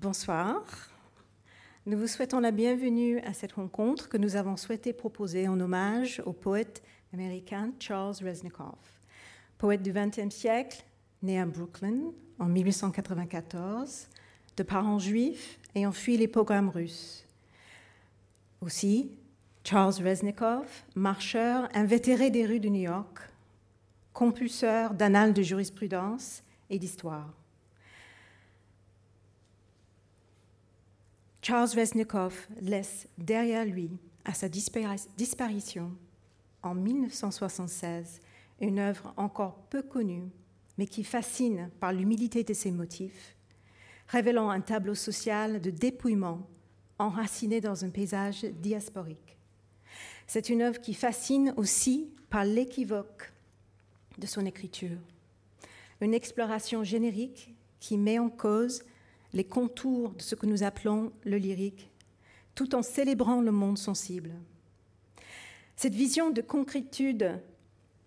Bonsoir. Nous vous souhaitons la bienvenue à cette rencontre que nous avons souhaité proposer en hommage au poète américain Charles Reznikoff. Poète du XXe siècle, né à Brooklyn en 1894, de parents juifs ayant fui les pogroms russes. Aussi, Charles Reznikoff, marcheur invétéré des rues de New York, compulseur d'annales de jurisprudence et d'histoire. Charles Reznikoff laisse derrière lui, à sa disparition en 1976, une œuvre encore peu connue, mais qui fascine par l'humilité de ses motifs, révélant un tableau social de dépouillement enraciné dans un paysage diasporique. C'est une œuvre qui fascine aussi par l'équivoque de son écriture, une exploration générique qui met en cause les contours de ce que nous appelons le lyrique, tout en célébrant le monde sensible. Cette vision de concrétude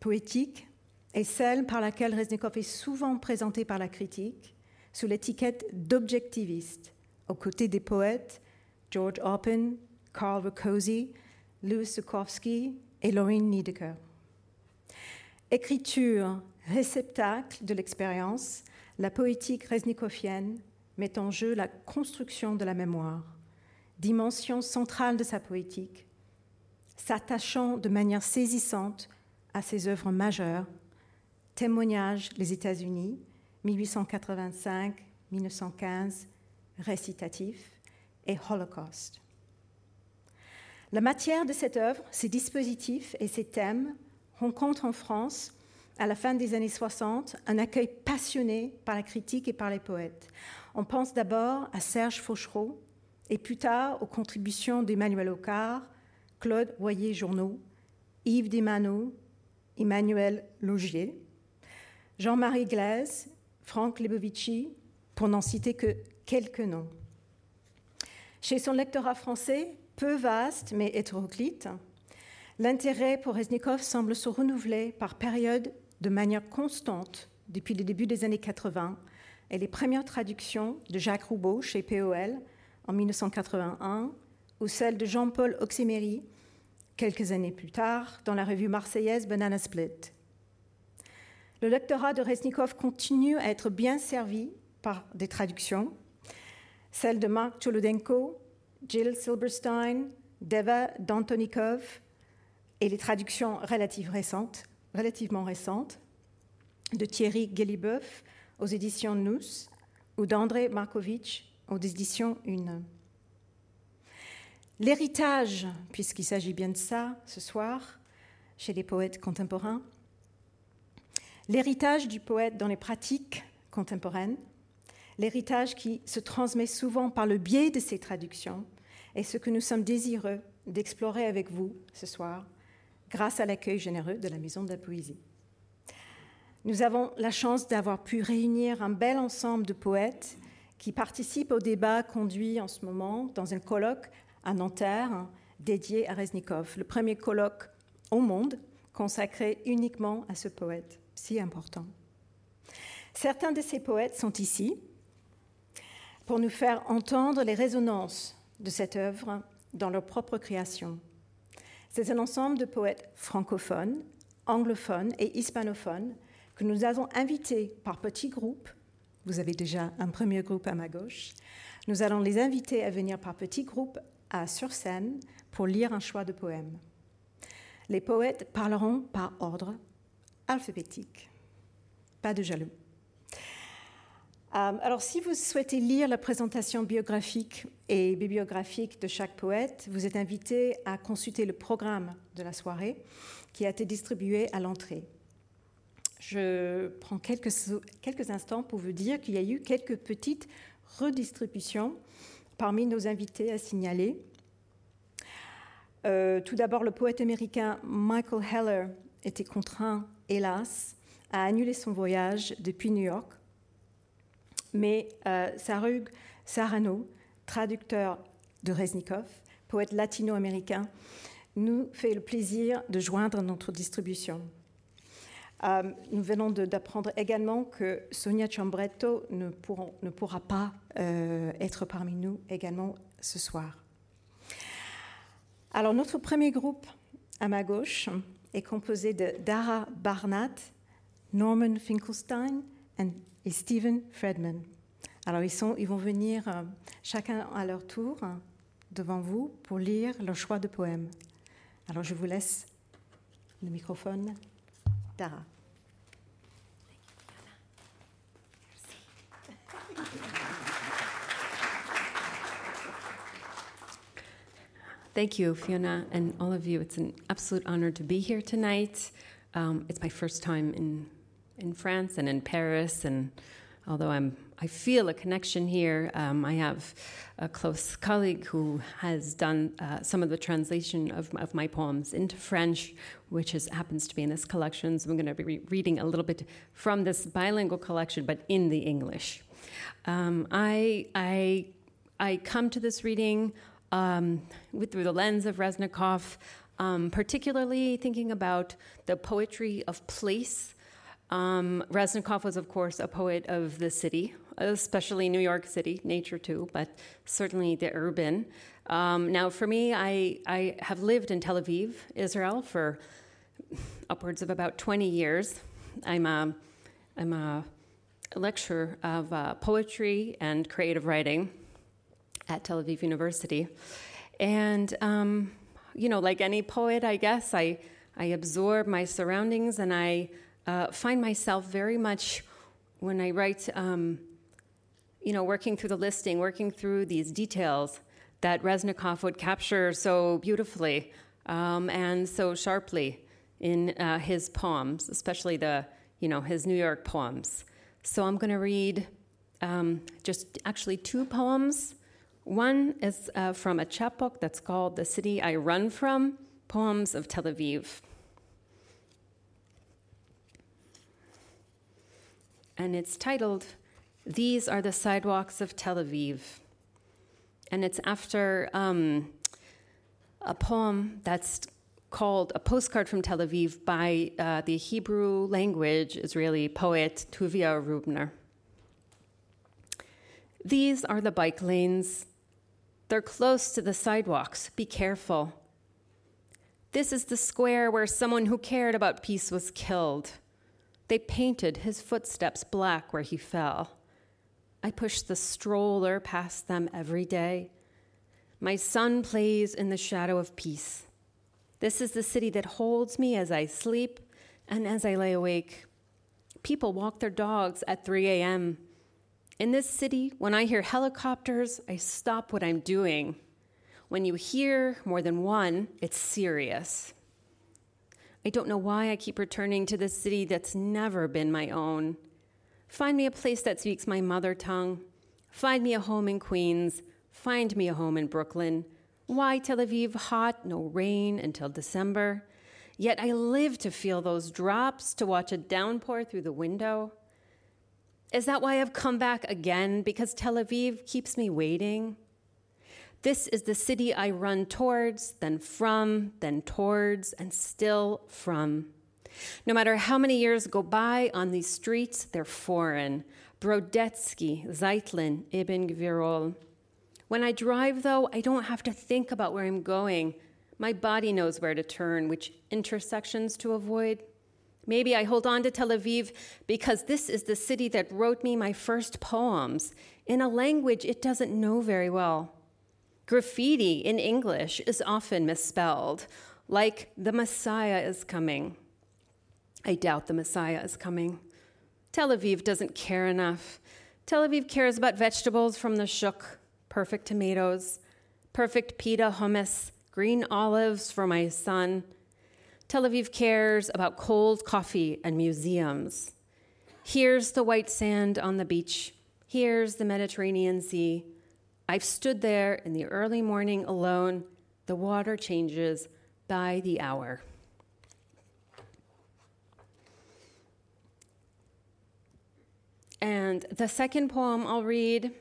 poétique est celle par laquelle Reznikov est souvent présenté par la critique sous l'étiquette d'objectiviste, aux côtés des poètes George Oppen, Karl Rakosi, Louis Zukowski et Laurine Niedecker. Écriture, réceptacle de l'expérience, la poétique reznikovienne met en jeu la construction de la mémoire, dimension centrale de sa poétique, s'attachant de manière saisissante à ses œuvres majeures, témoignage les États-Unis, 1885-1915, récitatif, et Holocaust. La matière de cette œuvre, ses dispositifs et ses thèmes rencontrent en France, à la fin des années 60, un accueil passionné par la critique et par les poètes. On pense d'abord à Serge Fauchereau et plus tard aux contributions d'Emmanuel Ocard, Claude Royer-Journeau, Yves Desmano, Emmanuel Logier, Jean-Marie Glaise, Franck Lebovici, pour n'en citer que quelques noms. Chez son lectorat français, peu vaste mais hétéroclite, l'intérêt pour Reznikov semble se renouveler par période de manière constante depuis le début des années 80 et les premières traductions de Jacques Roubaud chez POL en 1981 ou celles de Jean-Paul Oxyméry quelques années plus tard dans la revue marseillaise Banana Split. Le lectorat de Reznikov continue à être bien servi par des traductions, celles de Mark Cholodenko, Jill Silberstein, Deva Dantonikov et les traductions relativement récentes de Thierry Guélibeuf aux éditions Nous ou d'André Markovitch aux éditions Une. L'héritage, puisqu'il s'agit bien de ça ce soir, chez les poètes contemporains, l'héritage du poète dans les pratiques contemporaines, l'héritage qui se transmet souvent par le biais de ces traductions, est ce que nous sommes désireux d'explorer avec vous ce soir, grâce à l'accueil généreux de la Maison de la Poésie. Nous avons la chance d'avoir pu réunir un bel ensemble de poètes qui participent au débat conduit en ce moment dans un colloque à Nanterre dédié à Reznikov, le premier colloque au monde consacré uniquement à ce poète si important. Certains de ces poètes sont ici pour nous faire entendre les résonances de cette œuvre dans leur propre création. C'est un ensemble de poètes francophones, anglophones et hispanophones que nous avons invités par petits groupes. Vous avez déjà un premier groupe à ma gauche. Nous allons les inviter à venir par petits groupes à sur scène pour lire un choix de poèmes. Les poètes parleront par ordre alphabétique. Pas de jaloux. Euh, alors, si vous souhaitez lire la présentation biographique et bibliographique de chaque poète, vous êtes invité à consulter le programme de la soirée qui a été distribué à l'entrée. Je prends quelques, quelques instants pour vous dire qu'il y a eu quelques petites redistributions parmi nos invités à signaler. Euh, tout d'abord, le poète américain Michael Heller était contraint, hélas, à annuler son voyage depuis New York. Mais euh, Sarug Sarano, traducteur de Reznikov, poète latino-américain, nous fait le plaisir de joindre notre distribution. Euh, nous venons d'apprendre également que Sonia Ciambretto ne, pourra pas euh, être parmi nous également ce soir. Alors notre premier groupe à ma gauche est composé de Dara Barnat, Norman Finkelstein et Stephen Fredman. Alors ils, vont venir euh, chacun à leur tour devant vous pour lire leur choix de poèmes. Alors je vous laisse le microphone. Dara. Thank you, Fiona, and all of you. It's an absolute honor to be here tonight. Um, it's my first time in in France and in Paris, and although I'm I feel a connection here, um, I have a close colleague who has done uh, some of the translation of, of my poems into French, which is, happens to be in this collection. So I'm going to be re- reading a little bit from this bilingual collection, but in the English. Um, I I I come to this reading um, with, through the lens of Reznikoff, um, particularly thinking about the poetry of place. Um, was, of course, a poet of the city, especially New York City, nature too, but certainly the urban. Um, now, for me, I, I have lived in Tel Aviv, Israel, for upwards of about 20 years. I'm a, I'm a lecturer of uh, poetry and creative writing at Tel Aviv University. And, um, you know, like any poet, I guess, I, I absorb my surroundings and I uh, find myself very much when I write, um, you know, working through the listing, working through these details that Reznikoff would capture so beautifully um, and so sharply in uh, his poems, especially the, you know, his New York poems. So I'm going to read um, just actually two poems one is uh, from a chapbook that's called The City I Run From Poems of Tel Aviv. And it's titled These Are the Sidewalks of Tel Aviv. And it's after um, a poem that's called A Postcard from Tel Aviv by uh, the Hebrew language Israeli poet Tuvia Rubner. These are the bike lanes they're close to the sidewalks. Be careful. This is the square where someone who cared about peace was killed. They painted his footsteps black where he fell. I push the stroller past them every day. My son plays in the shadow of peace. This is the city that holds me as I sleep and as I lay awake. People walk their dogs at 3 a.m. In this city, when I hear helicopters, I stop what I'm doing. When you hear more than one, it's serious. I don't know why I keep returning to this city that's never been my own. Find me a place that speaks my mother tongue. Find me a home in Queens. Find me a home in Brooklyn. Why Tel Aviv hot, no rain until December? Yet I live to feel those drops, to watch a downpour through the window. Is that why I've come back again? Because Tel Aviv keeps me waiting? This is the city I run towards, then from, then towards, and still from. No matter how many years go by on these streets, they're foreign. Brodetsky, Zeitlin, Ibn Gvirol. When I drive, though, I don't have to think about where I'm going. My body knows where to turn, which intersections to avoid. Maybe I hold on to Tel Aviv because this is the city that wrote me my first poems in a language it doesn't know very well. Graffiti in English is often misspelled, like the Messiah is coming. I doubt the Messiah is coming. Tel Aviv doesn't care enough. Tel Aviv cares about vegetables from the shuk, perfect tomatoes, perfect pita hummus, green olives for my son Tel Aviv cares about cold coffee and museums. Here's the white sand on the beach. Here's the Mediterranean Sea. I've stood there in the early morning alone. The water changes by the hour. And the second poem I'll read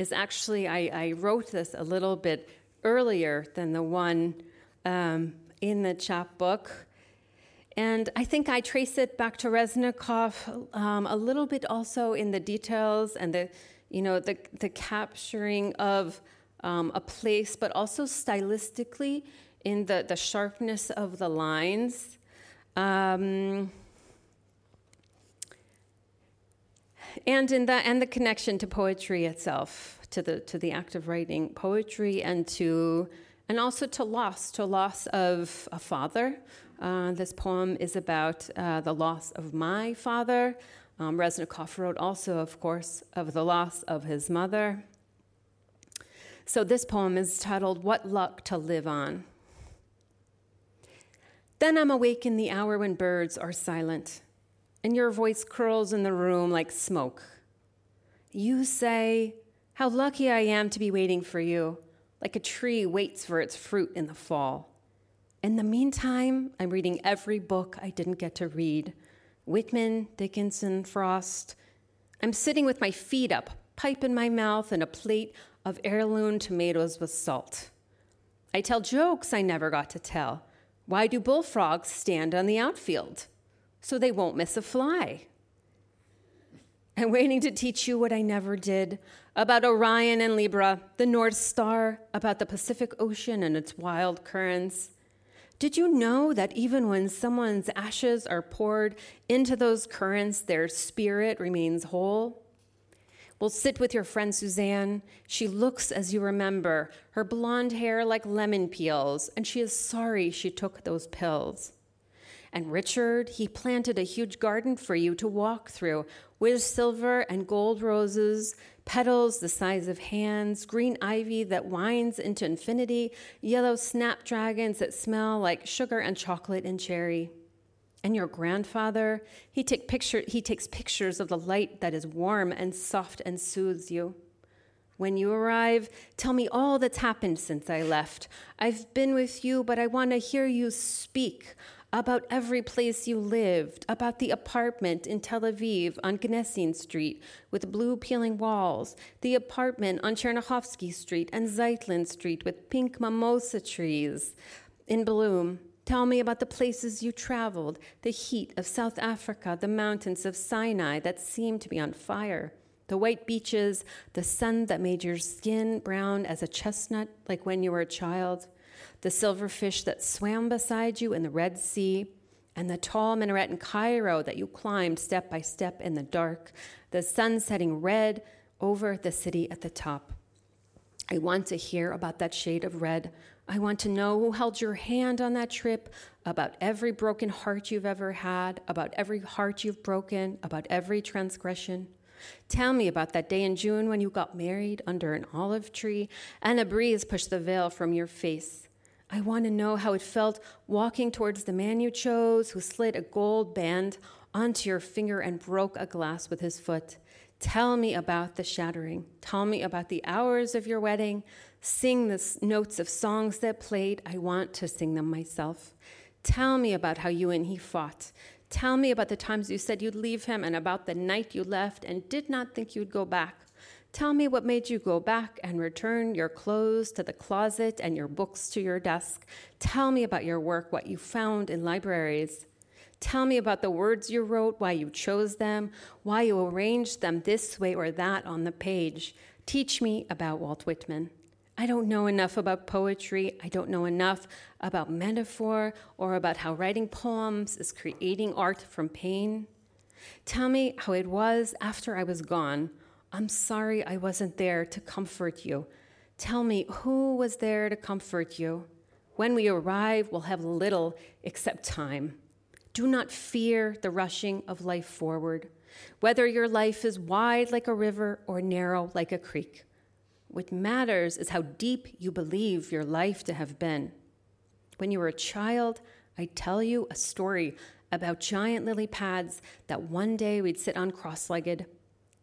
is actually, I, I wrote this a little bit earlier than the one um, in the chapbook. And I think I trace it back to Reznikoff um, a little bit also in the details and the, you know, the, the capturing of um, a place, but also stylistically in the, the sharpness of the lines. Um, and in the and the connection to poetry itself, to the to the act of writing poetry, and to and also to loss, to loss of a father. Uh, this poem is about uh, the loss of my father. Um, Reznikoff wrote also, of course, of the loss of his mother. So this poem is titled "What Luck to Live On." Then I'm awake in the hour when birds are silent and your voice curls in the room like smoke. You say, How lucky I am to be waiting for you, like a tree waits for its fruit in the fall. In the meantime, I'm reading every book I didn't get to read Whitman, Dickinson, Frost. I'm sitting with my feet up, pipe in my mouth, and a plate of heirloom tomatoes with salt. I tell jokes I never got to tell. Why do bullfrogs stand on the outfield? So they won't miss a fly. I'm waiting to teach you what I never did about Orion and Libra, the North Star, about the Pacific Ocean and its wild currents. Did you know that even when someone's ashes are poured into those currents, their spirit remains whole? Well, sit with your friend Suzanne. She looks as you remember, her blonde hair like lemon peels, and she is sorry she took those pills. And Richard, he planted a huge garden for you to walk through with silver and gold roses, petals the size of hands, green ivy that winds into infinity, yellow snapdragons that smell like sugar and chocolate and cherry. And your grandfather, he, take picture, he takes pictures of the light that is warm and soft and soothes you. When you arrive, tell me all that's happened since I left. I've been with you, but I want to hear you speak about every place you lived, about the apartment in Tel Aviv on Gnesin Street with blue peeling walls, the apartment on Chernyakhovsky Street and Zeitlin Street with pink mimosa trees in bloom. Tell me about the places you traveled, the heat of South Africa, the mountains of Sinai that seemed to be on fire, the white beaches, the sun that made your skin brown as a chestnut like when you were a child the silverfish that swam beside you in the Red Sea, and the tall minaret in Cairo that you climbed step by step in the dark, the sun setting red over the city at the top. I want to hear about that shade of red. I want to know who held your hand on that trip, about every broken heart you've ever had, about every heart you've broken, about every transgression. Tell me about that day in June when you got married under an olive tree and a breeze pushed the veil from your face. I want to know how it felt walking towards the man you chose who slid a gold band onto your finger and broke a glass with his foot. Tell me about the shattering. Tell me about the hours of your wedding. Sing the notes of songs that played. I want to sing them myself. Tell me about how you and he fought. Tell me about the times you said you'd leave him and about the night you left and did not think you'd go back. Tell me what made you go back and return your clothes to the closet and your books to your desk. Tell me about your work, what you found in libraries. Tell me about the words you wrote, why you chose them, why you arranged them this way or that on the page. Teach me about Walt Whitman. I don't know enough about poetry. I don't know enough about metaphor or about how writing poems is creating art from pain. Tell me how it was after I was gone I'm sorry I wasn't there to comfort you. Tell me who was there to comfort you. When we arrive, we'll have little except time. Do not fear the rushing of life forward, whether your life is wide like a river or narrow like a creek. What matters is how deep you believe your life to have been. When you were a child, I tell you a story about giant lily pads that one day we'd sit on cross legged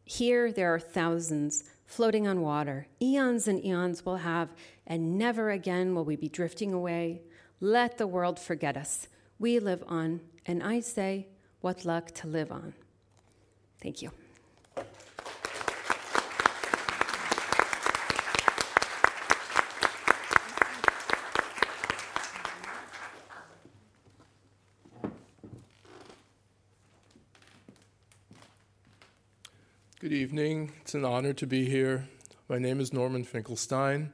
here there are thousands floating on water. Eons and eons we'll have, and never again will we be drifting away. Let the world forget us. We live on, and I say, what luck to live on. Thank you. Good evening. It's an honor to be here. My name is Norman Finkelstein.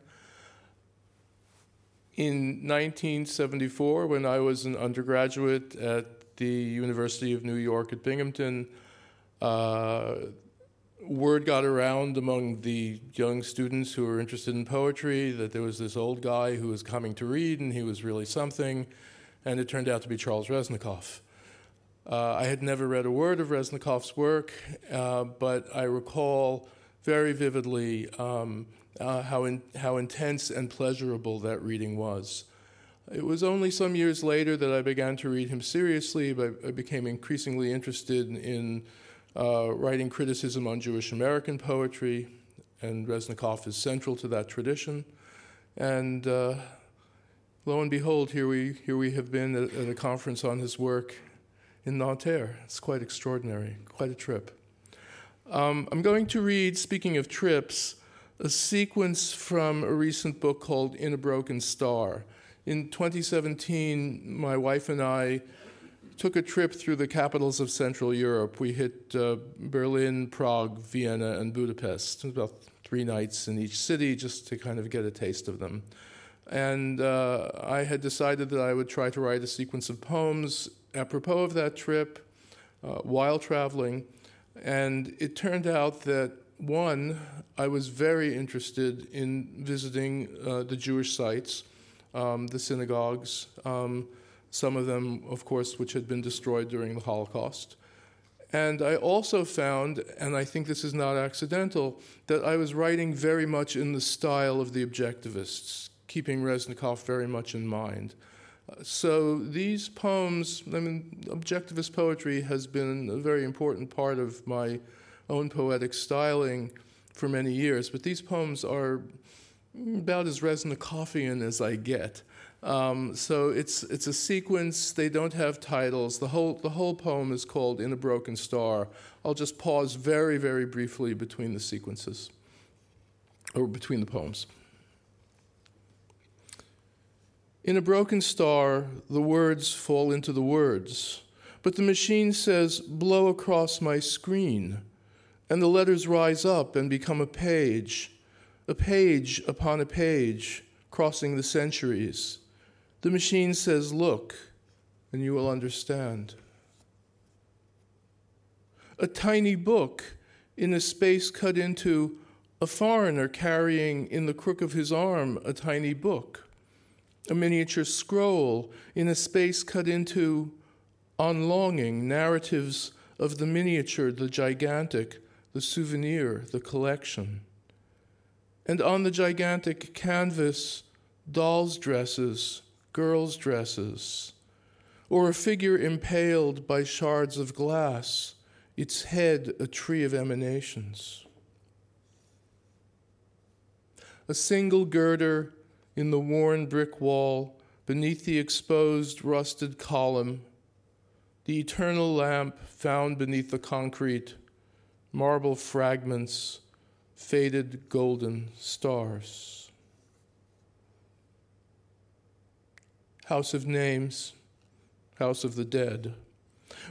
In 1974, when I was an undergraduate at the University of New York at Binghamton, uh, word got around among the young students who were interested in poetry that there was this old guy who was coming to read and he was really something, and it turned out to be Charles Reznikoff. Uh, I had never read a word of Reznikoff's work, uh, but I recall very vividly um, uh, how, in, how intense and pleasurable that reading was. It was only some years later that I began to read him seriously, but I became increasingly interested in uh, writing criticism on Jewish American poetry, and Reznikoff is central to that tradition. And uh, lo and behold, here we, here we have been at, at a conference on his work in Nanterre. It's quite extraordinary, quite a trip. Um, I'm going to read, speaking of trips, a sequence from a recent book called In a Broken Star. In 2017, my wife and I took a trip through the capitals of Central Europe. We hit uh, Berlin, Prague, Vienna, and Budapest. About three nights in each city just to kind of get a taste of them. And uh, I had decided that I would try to write a sequence of poems apropos of that trip uh, while traveling. And it turned out that, one, I was very interested in visiting uh, the Jewish sites, um, the synagogues, um, some of them, of course, which had been destroyed during the Holocaust. And I also found, and I think this is not accidental, that I was writing very much in the style of the objectivists, keeping Reznikoff very much in mind. So these poems, I mean, objectivist poetry has been a very important part of my own poetic styling for many years, but these poems are about as Reznikoffian as I get. Um, so it's it's a sequence. They don't have titles. The whole the whole poem is called "In a Broken Star." I'll just pause very very briefly between the sequences, or between the poems. In a broken star, the words fall into the words, but the machine says, blow across my screen, and the letters rise up and become a page, a page upon a page, crossing the centuries. The machine says, look, and you will understand. A tiny book in a space cut into a foreigner carrying in the crook of his arm a tiny book a miniature scroll in a space cut into on longing narratives of the miniature, the gigantic, the souvenir, the collection. And on the gigantic canvas, dolls' dresses, girls' dresses, or a figure impaled by shards of glass, its head a tree of emanations. A single girder in the worn brick wall, beneath the exposed rusted column, the eternal lamp found beneath the concrete, marble fragments, faded golden stars. House of Names, House of the Dead.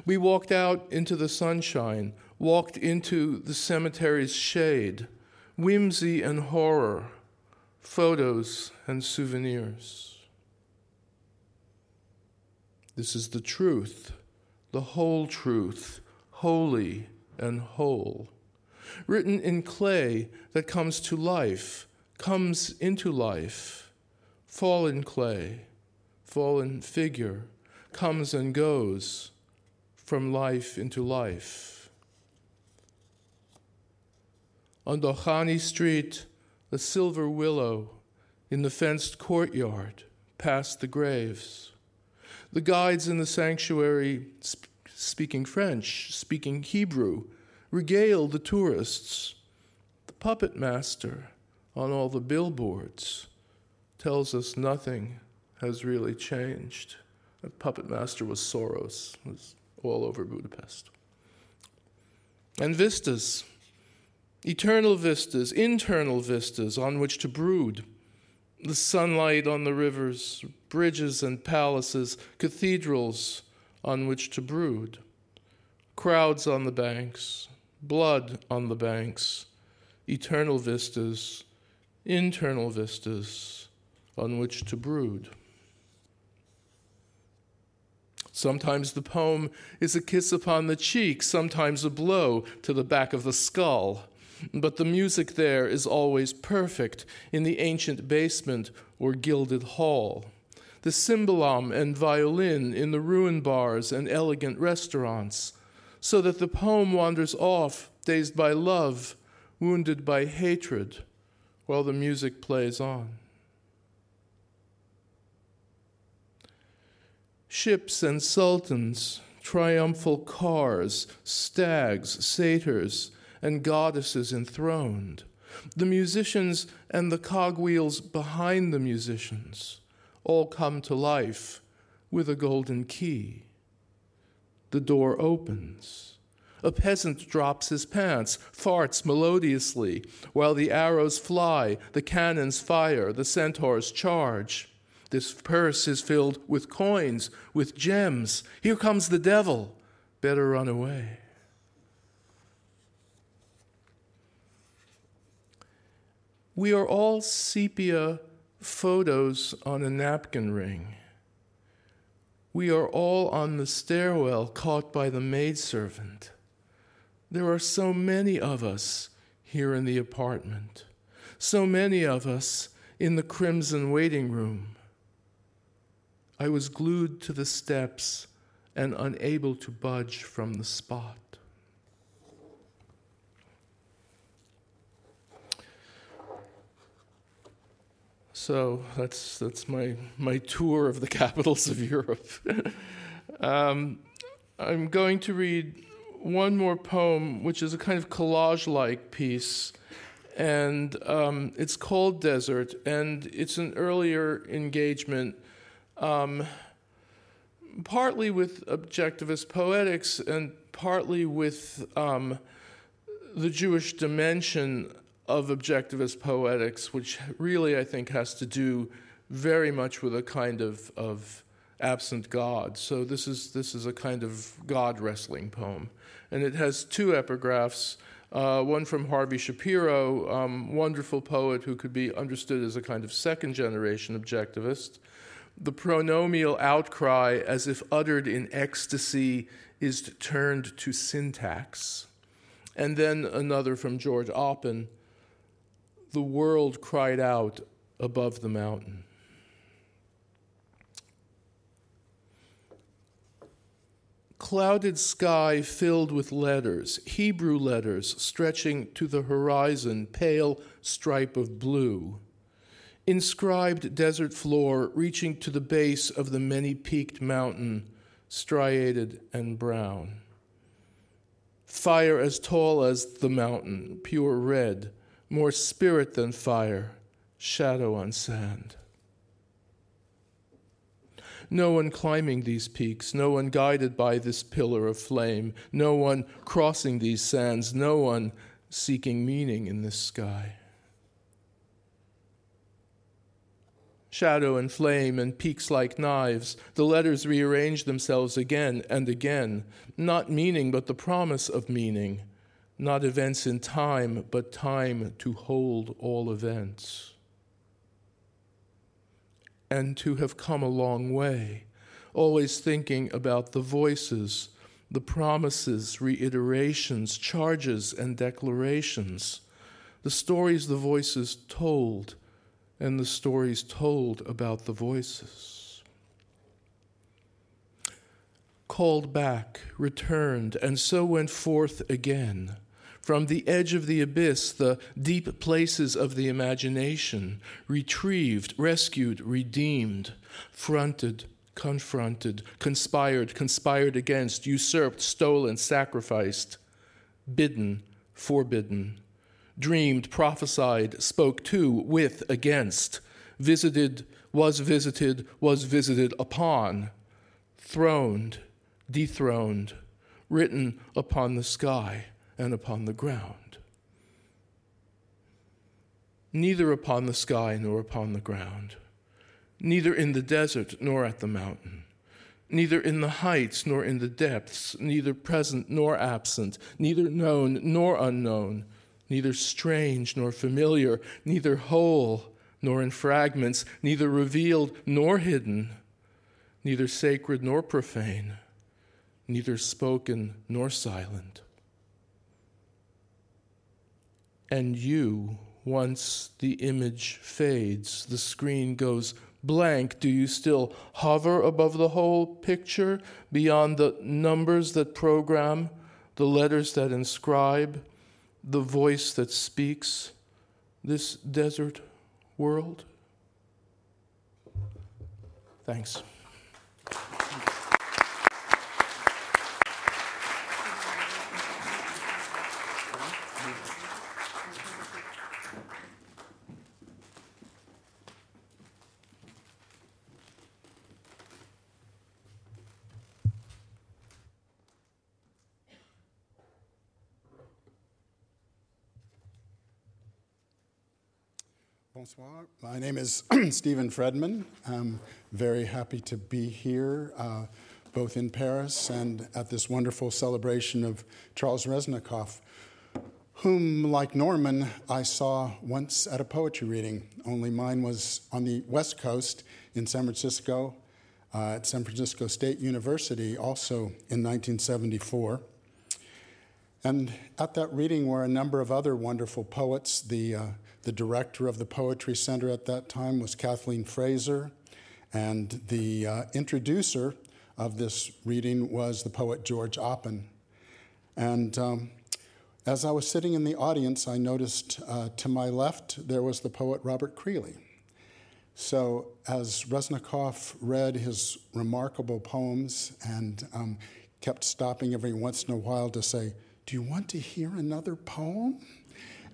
We walked out into the sunshine, walked into the cemetery's shade, whimsy and horror photos, and souvenirs. This is the truth, the whole truth, holy and whole. Written in clay that comes to life, comes into life. Fallen clay, fallen figure, comes and goes from life into life. On Dohány Street, a silver willow in the fenced courtyard past the graves. The guides in the sanctuary, sp- speaking French, speaking Hebrew, regale the tourists. The puppet master on all the billboards tells us nothing has really changed. The puppet master was Soros, was all over Budapest. And vistas, eternal vistas, internal vistas on which to brood. The sunlight on the rivers, bridges and palaces, cathedrals on which to brood. Crowds on the banks, blood on the banks, eternal vistas, internal vistas on which to brood. Sometimes the poem is a kiss upon the cheek, sometimes a blow to the back of the skull. But the music there is always perfect in the ancient basement or gilded hall. The cymbalum and violin in the ruined bars and elegant restaurants, so that the poem wanders off, dazed by love, wounded by hatred, while the music plays on. Ships and sultans, triumphal cars, stags, satyrs, and goddesses enthroned, the musicians and the cogwheels behind the musicians all come to life with a golden key. The door opens. A peasant drops his pants, farts melodiously, while the arrows fly, the cannons fire, the centaurs charge. This purse is filled with coins, with gems. Here comes the devil. Better run away. We are all sepia photos on a napkin ring. We are all on the stairwell caught by the maidservant. There are so many of us here in the apartment, so many of us in the crimson waiting room. I was glued to the steps and unable to budge from the spot. So that's that's my my tour of the capitals of Europe. um, I'm going to read one more poem, which is a kind of collage-like piece, and um, it's called Desert, and it's an earlier engagement, um, partly with objectivist poetics and partly with um, the Jewish dimension of objectivist poetics, which really I think has to do very much with a kind of, of absent God. So this is this is a kind of God wrestling poem, and it has two epigraphs. Uh, one from Harvey Shapiro, um, wonderful poet who could be understood as a kind of second generation objectivist. The pronomial outcry, as if uttered in ecstasy, is turned to syntax. And then another from George Oppen the world cried out above the mountain. Clouded sky filled with letters, Hebrew letters stretching to the horizon, pale stripe of blue. Inscribed desert floor reaching to the base of the many peaked mountain, striated and brown. Fire as tall as the mountain, pure red more spirit than fire, shadow on sand. No one climbing these peaks, no one guided by this pillar of flame, no one crossing these sands, no one seeking meaning in this sky. Shadow and flame and peaks like knives, the letters rearrange themselves again and again, not meaning but the promise of meaning not events in time, but time to hold all events. And to have come a long way, always thinking about the voices, the promises, reiterations, charges, and declarations, the stories the voices told, and the stories told about the voices. Called back, returned, and so went forth again from the edge of the abyss, the deep places of the imagination, retrieved, rescued, redeemed, fronted, confronted, conspired, conspired against, usurped, stolen, sacrificed, bidden, forbidden, dreamed, prophesied, spoke to, with, against, visited, was visited, was visited upon, throned, dethroned, written upon the sky and upon the ground. Neither upon the sky nor upon the ground, neither in the desert nor at the mountain, neither in the heights nor in the depths, neither present nor absent, neither known nor unknown, neither strange nor familiar, neither whole nor in fragments, neither revealed nor hidden, neither sacred nor profane, neither spoken nor silent. And you, once the image fades, the screen goes blank, do you still hover above the whole picture, beyond the numbers that program, the letters that inscribe, the voice that speaks this desert world? Thanks. My name is Stephen Fredman. I'm very happy to be here, uh, both in Paris and at this wonderful celebration of Charles Reznikoff, whom, like Norman, I saw once at a poetry reading, only mine was on the West Coast in San Francisco, uh, at San Francisco State University, also in 1974. And at that reading were a number of other wonderful poets. The uh, the director of the Poetry Center at that time was Kathleen Fraser, and the uh, introducer of this reading was the poet George Oppen. And um, as I was sitting in the audience, I noticed uh, to my left there was the poet Robert Creeley. So, as Reznikoff read his remarkable poems and um, kept stopping every once in a while to say, Do you want to hear another poem?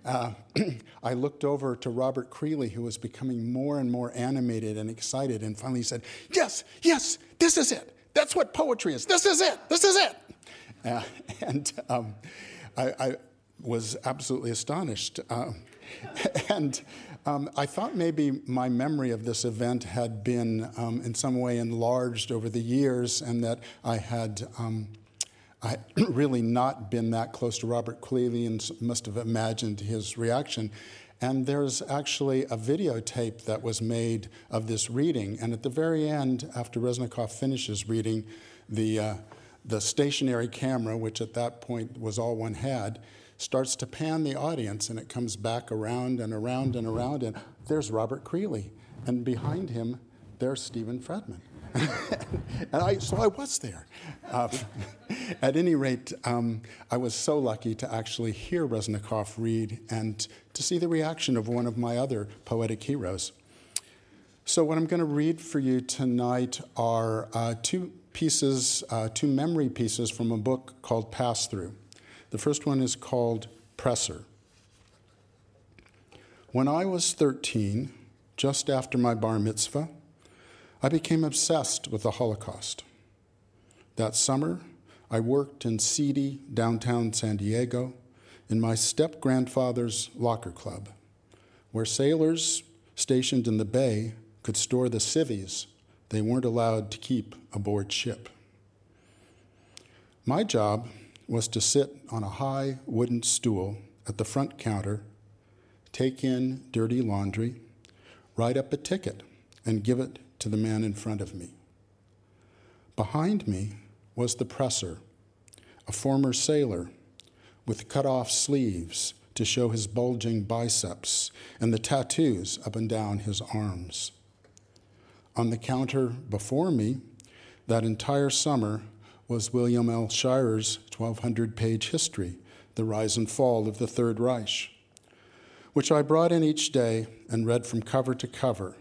Uh, I looked over to Robert Creeley, who was becoming more and more animated and excited, and finally said, Yes, yes, this is it. That's what poetry is. This is it. This is it. Uh, and um, I, I, was absolutely astonished. Uh, and um, I thought maybe my memory of this event had been um, in some way enlarged over the years, and that I had um, I really not been that close to Robert Creeley and must have imagined his reaction. And there's actually a videotape that was made of this reading. And at the very end, after Reznikoff finishes reading, the, uh, the stationary camera, which at that point was all one had, starts to pan the audience and it comes back around and around and around. And there's Robert Creeley. And behind him, there's Stephen Fredman. and I, so I was there. Uh, at any rate, um, I was so lucky to actually hear Reznikoff read and to see the reaction of one of my other poetic heroes. So, what I'm going to read for you tonight are uh, two pieces, uh, two memory pieces from a book called Pass Through. The first one is called Presser. When I was 13, just after my bar mitzvah, I became obsessed with the Holocaust. That summer, I worked in seedy downtown San Diego in my step grandfather's locker club, where sailors stationed in the bay could store the civvies they weren't allowed to keep aboard ship. My job was to sit on a high wooden stool at the front counter, take in dirty laundry, write up a ticket, and give it to the man in front of me. Behind me was the presser, a former sailor with cut off sleeves to show his bulging biceps and the tattoos up and down his arms. On the counter before me, that entire summer, was William L. Shirer's 1,200 page history, The Rise and Fall of the Third Reich, which I brought in each day and read from cover to cover,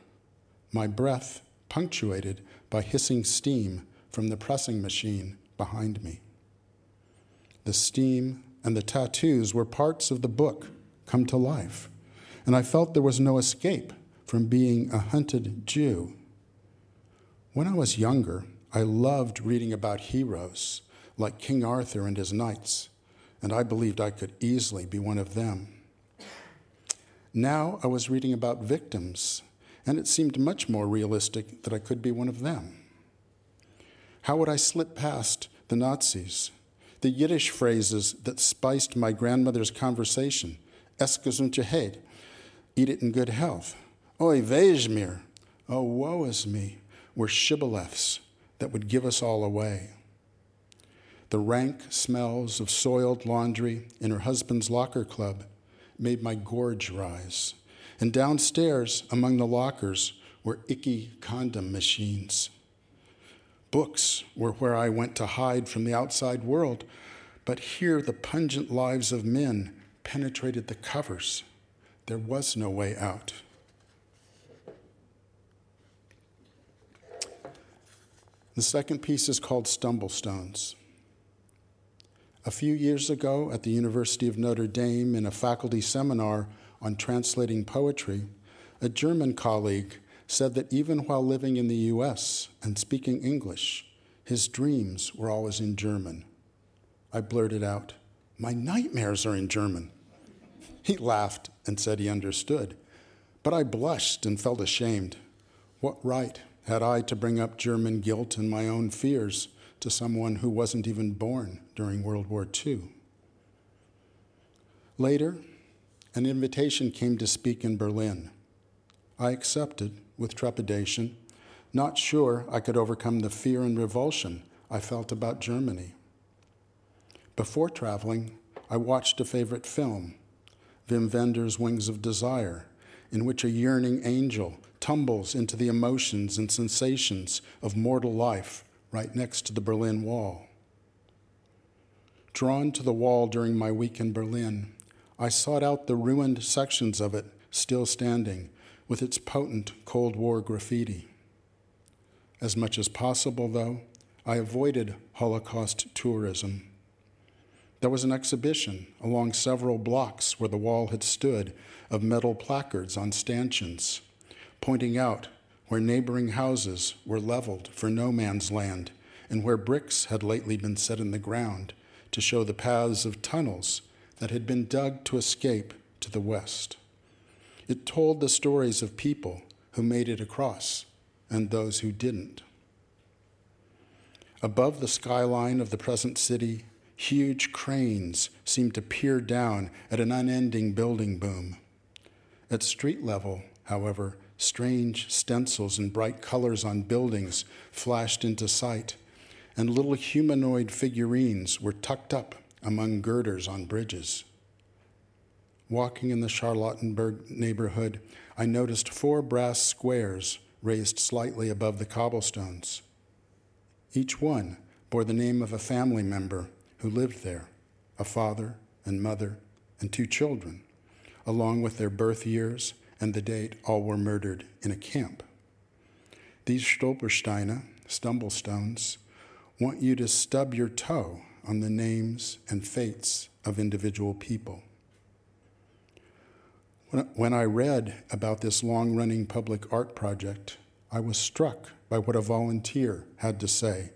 my breath punctuated by hissing steam from the pressing machine behind me. The steam and the tattoos were parts of the book come to life, and I felt there was no escape from being a hunted Jew. When I was younger, I loved reading about heroes like King Arthur and his knights, and I believed I could easily be one of them. Now I was reading about victims and it seemed much more realistic that I could be one of them. How would I slip past the Nazis? The Yiddish phrases that spiced my grandmother's conversation. Es gesundheit, eat it in good health. Oi, weh mir, oh, woe is me, were shibboleths that would give us all away. The rank smells of soiled laundry in her husband's locker club made my gorge rise. And downstairs, among the lockers, were icky condom machines. Books were where I went to hide from the outside world, but here the pungent lives of men penetrated the covers. There was no way out. The second piece is called Stumblestones. A few years ago at the University of Notre Dame, in a faculty seminar on translating poetry, a German colleague said that even while living in the US and speaking English, his dreams were always in German. I blurted out, My nightmares are in German. He laughed and said he understood, but I blushed and felt ashamed. What right had I to bring up German guilt and my own fears? to someone who wasn't even born during World War II. Later, an invitation came to speak in Berlin. I accepted with trepidation, not sure I could overcome the fear and revulsion I felt about Germany. Before traveling, I watched a favorite film, Wim Wenders' Wings of Desire, in which a yearning angel tumbles into the emotions and sensations of mortal life right next to the Berlin Wall. Drawn to the wall during my week in Berlin, I sought out the ruined sections of it still standing with its potent Cold War graffiti. As much as possible, though, I avoided Holocaust tourism. There was an exhibition along several blocks where the wall had stood of metal placards on stanchions, pointing out where neighboring houses were leveled for no man's land, and where bricks had lately been set in the ground to show the paths of tunnels that had been dug to escape to the west. It told the stories of people who made it across and those who didn't. Above the skyline of the present city, huge cranes seemed to peer down at an unending building boom. At street level, however, Strange stencils and bright colors on buildings flashed into sight, and little humanoid figurines were tucked up among girders on bridges. Walking in the Charlottenburg neighborhood, I noticed four brass squares raised slightly above the cobblestones. Each one bore the name of a family member who lived there a father and mother and two children, along with their birth years and the date all were murdered in a camp. These Stolpersteine, stumble stones, want you to stub your toe on the names and fates of individual people. When I read about this long running public art project, I was struck by what a volunteer had to say.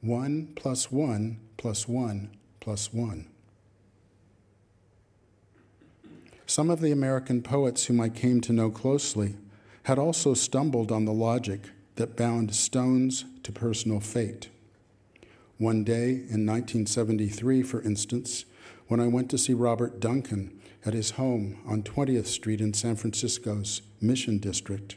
One plus one plus one plus one. Some of the American poets whom I came to know closely had also stumbled on the logic that bound stones to personal fate. One day in 1973, for instance, when I went to see Robert Duncan at his home on 20th Street in San Francisco's Mission District,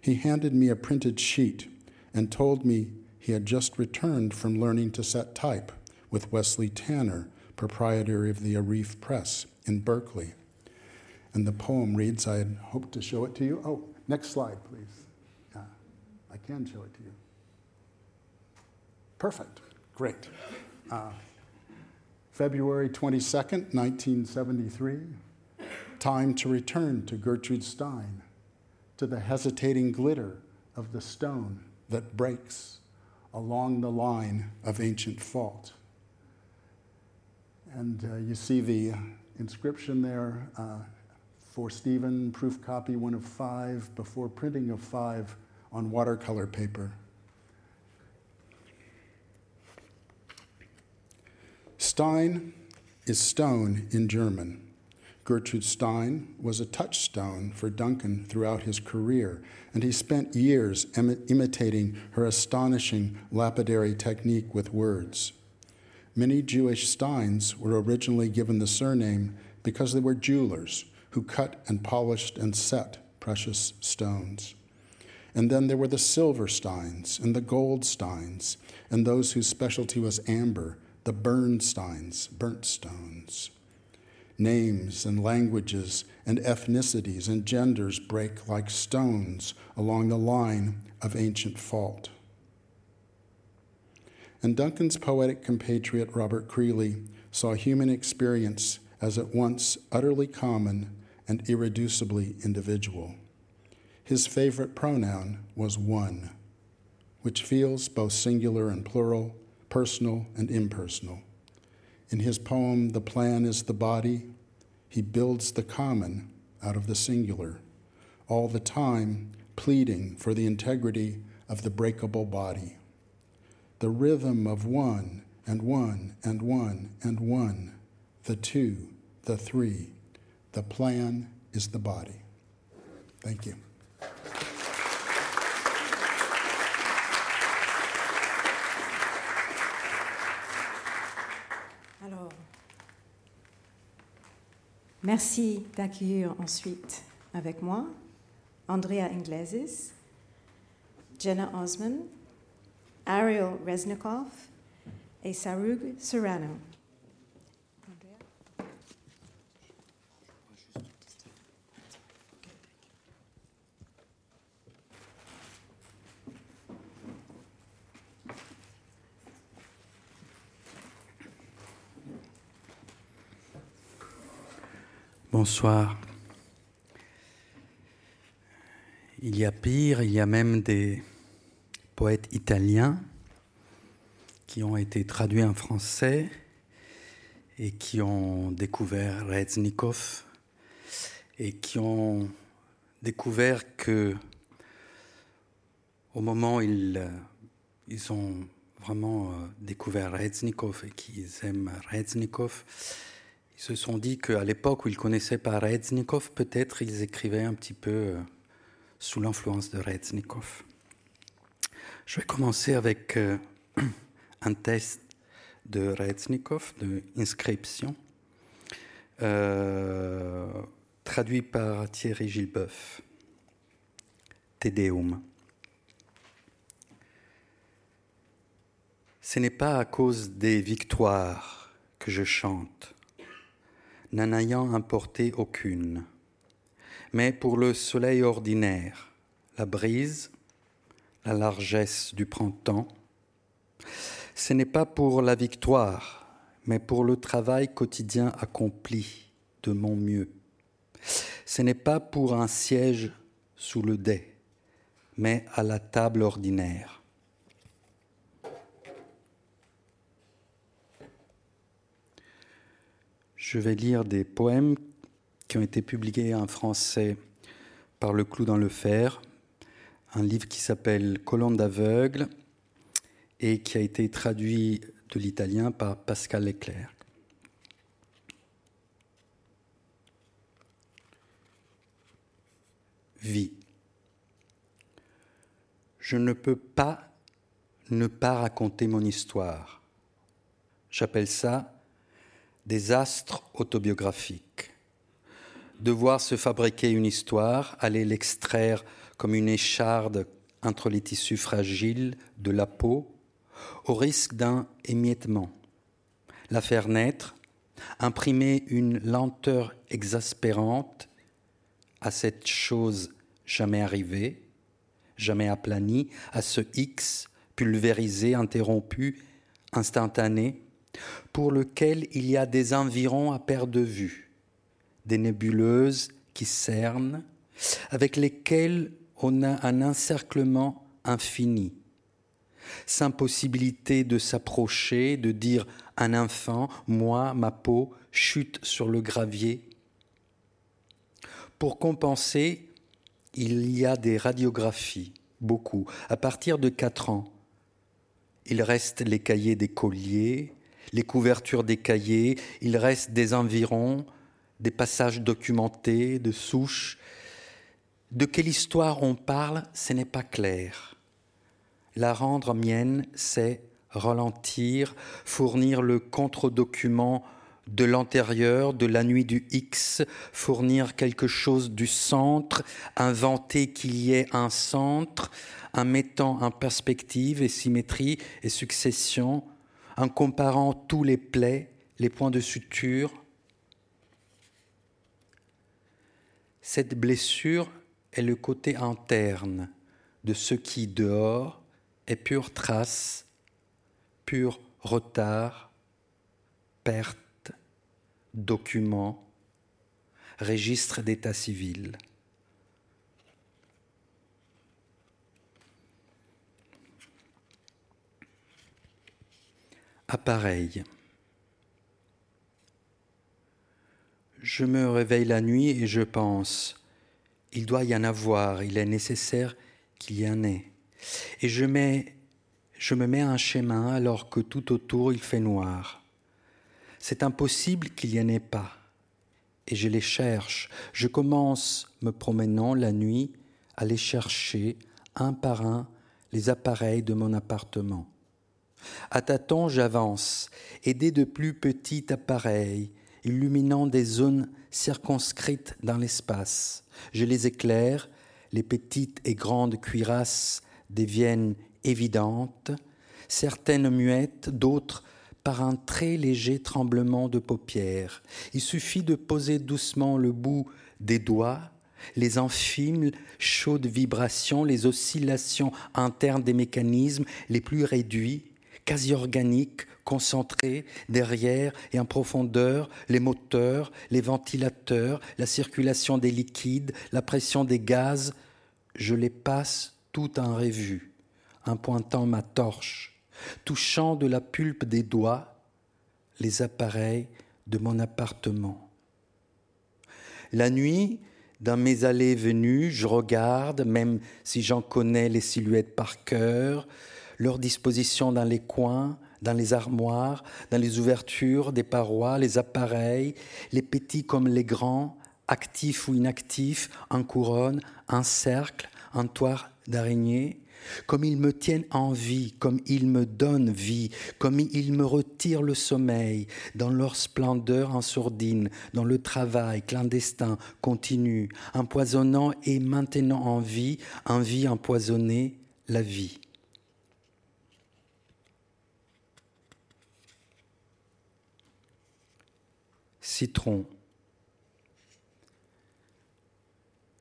he handed me a printed sheet and told me he had just returned from learning to set type with Wesley Tanner, proprietor of the Arif Press in Berkeley. And the poem reads I had hoped to show it to you. Oh, next slide, please. Yeah, I can show it to you. Perfect. Great. Uh, February 22nd, 1973. Time to return to Gertrude Stein, to the hesitating glitter of the stone that breaks along the line of ancient fault. And uh, you see the inscription there. Uh, for Stephen, proof copy one of five, before printing of five on watercolor paper. Stein is stone in German. Gertrude Stein was a touchstone for Duncan throughout his career, and he spent years Im- imitating her astonishing lapidary technique with words. Many Jewish Steins were originally given the surname because they were jewelers who cut and polished and set precious stones. And then there were the silver steins and the gold steins, and those whose specialty was amber, the Bernsteins, burnt stones. Names and languages and ethnicities and genders break like stones along the line of ancient fault. And Duncan's poetic compatriot Robert Creeley saw human experience as at once utterly common and irreducibly individual. His favorite pronoun was one, which feels both singular and plural, personal and impersonal. In his poem, The Plan is the Body, he builds the common out of the singular, all the time pleading for the integrity of the breakable body. The rhythm of one and one and one and one, the two, the three, the plan is the body. Thank you. Merci d'accueillir ensuite avec moi Andrea Ingleses, Jenna Osman, Ariel Reznikov et Sarug Serrano. Bonsoir. Il y a pire, il y a même des poètes italiens qui ont été traduits en français et qui ont découvert Reznikov et qui ont découvert que au moment où ils, ont vraiment euh, découvert Reznikov et qu'ils aiment Reznikov, ils se sont dit qu'à l'époque où ils connaissaient pas Reznikov, peut-être ils écrivaient un petit peu euh, sous l'influence de Reznikov. Je vais commencer avec euh, un test de Reznikov, de inscription, euh, traduit par Thierry Gilbeuf. Tédéum. Ce n'est pas à cause des victoires que je chante n'en ayant importé aucune. Mais pour le soleil ordinaire, la brise, la largesse du printemps, ce n'est pas pour la victoire, mais pour le travail quotidien accompli de mon mieux. Ce n'est pas pour un siège sous le dé, mais à la table ordinaire. Je vais lire des poèmes qui ont été publiés en français par Le Clou dans le Fer, un livre qui s'appelle Colonne d'aveugle et qui a été traduit de l'italien par Pascal Leclerc. Vie. Je ne peux pas ne pas raconter mon histoire. J'appelle ça des astres autobiographiques. Devoir se fabriquer une histoire, aller l'extraire comme une écharde entre les tissus fragiles de la peau, au risque d'un émiettement. La faire naître, imprimer une lenteur exaspérante à cette chose jamais arrivée, jamais aplanie, à ce X pulvérisé, interrompu, instantané, pour lequel il y a des environs à perte de vue, des nébuleuses qui cernent, avec lesquelles on a un encerclement infini, sans possibilité de s'approcher, de dire un enfant, moi, ma peau, chute sur le gravier. Pour compenser, il y a des radiographies, beaucoup, à partir de quatre ans. Il reste les cahiers des colliers, les couvertures des cahiers, il reste des environs, des passages documentés, de souches. De quelle histoire on parle, ce n'est pas clair. La rendre mienne, c'est ralentir, fournir le contre-document de l'antérieur, de la nuit du X, fournir quelque chose du centre, inventer qu'il y ait un centre, en mettant en perspective et symétrie et succession, en comparant tous les plaies, les points de suture. Cette blessure est le côté interne de ce qui dehors est pure trace, pur retard, perte, document, registre d'état civil. Appareil. Je me réveille la nuit et je pense, il doit y en avoir, il est nécessaire qu'il y en ait. Et je, mets, je me mets un chemin alors que tout autour il fait noir. C'est impossible qu'il y en ait pas. Et je les cherche. Je commence, me promenant la nuit, à les chercher un par un les appareils de mon appartement. À tâtons, j'avance, aidé de plus petits appareils, illuminant des zones circonscrites dans l'espace. Je les éclaire, les petites et grandes cuirasses deviennent évidentes, certaines muettes, d'autres par un très léger tremblement de paupières. Il suffit de poser doucement le bout des doigts, les infimes, chaudes vibrations, les oscillations internes des mécanismes les plus réduits, quasi organique, concentré derrière et en profondeur, les moteurs, les ventilateurs, la circulation des liquides, la pression des gaz, je les passe tout en revue, en pointant ma torche, touchant de la pulpe des doigts les appareils de mon appartement. La nuit, dans mes allées venues, je regarde, même si j'en connais les silhouettes par cœur, leur disposition dans les coins, dans les armoires, dans les ouvertures des parois, les appareils, les petits comme les grands, actifs ou inactifs, en couronne, en cercle, en toile d'araignée, comme ils me tiennent en vie, comme ils me donnent vie, comme ils me retirent le sommeil, dans leur splendeur en sourdine, dans le travail clandestin, continu, empoisonnant et maintenant en vie, en vie empoisonnée, la vie. Citron.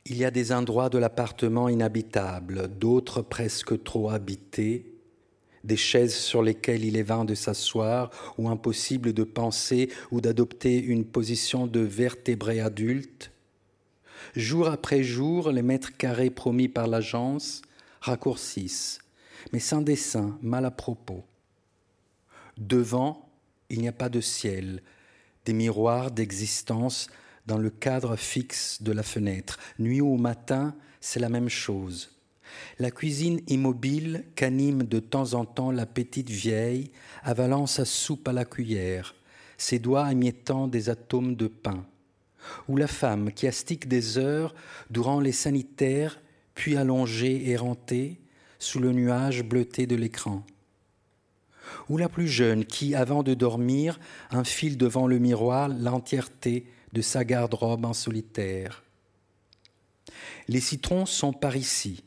Il y a des endroits de l'appartement inhabitables, d'autres presque trop habités, des chaises sur lesquelles il est vain de s'asseoir ou impossible de penser ou d'adopter une position de vertébré adulte. Jour après jour, les mètres carrés promis par l'agence raccourcissent, mais sans dessin, mal à propos. Devant, il n'y a pas de ciel, des miroirs d'existence dans le cadre fixe de la fenêtre. Nuit ou matin, c'est la même chose. La cuisine immobile qu'anime de temps en temps la petite vieille, avalant sa soupe à la cuillère, ses doigts émiettant des atomes de pain. Ou la femme qui astique des heures durant les sanitaires, puis allongée, érantée, sous le nuage bleuté de l'écran ou la plus jeune qui, avant de dormir, enfile devant le miroir l'entièreté de sa garde-robe en solitaire. Les citrons sont par ici,